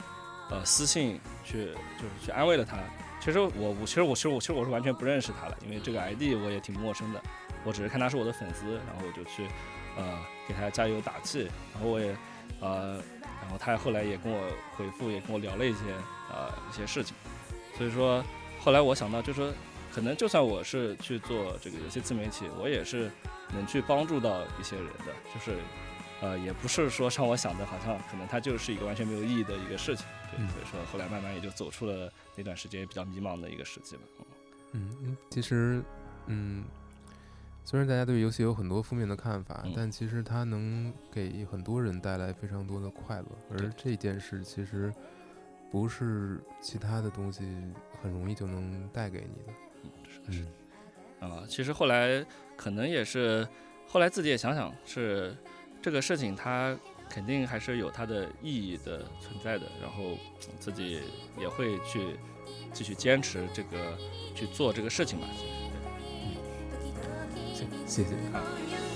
呃私信去就是去安慰了他。其实我我其实我其实我其实我是完全不认识他的，因为这个 ID 我也挺陌生的。我只是看他是我的粉丝，然后我就去，呃，给他加油打气，然后我也，呃，然后他后来也跟我回复，也跟我聊了一些，呃，一些事情，所以说后来我想到，就是说可能就算我是去做这个游戏自媒体，我也是能去帮助到一些人的，就是，呃，也不是说像我想的，好像可能它就是一个完全没有意义的一个事情，对，嗯所以说后来慢慢也就走出了那段时间比较迷茫的一个时期吧。嗯，嗯其实，嗯，虽然大家对游戏有很多负面的看法，嗯但其实它能给很多人带来非常多的快乐，而这件事其实不是其他的东西很容易就能带给你的。是的，是啊，其实后来可能也是，后来自己也想想，是这个事情它肯定还是有它的意义的存在的，然后自己也会去继续坚持这个去做这个事情吧。其实，行，谢谢。对啊。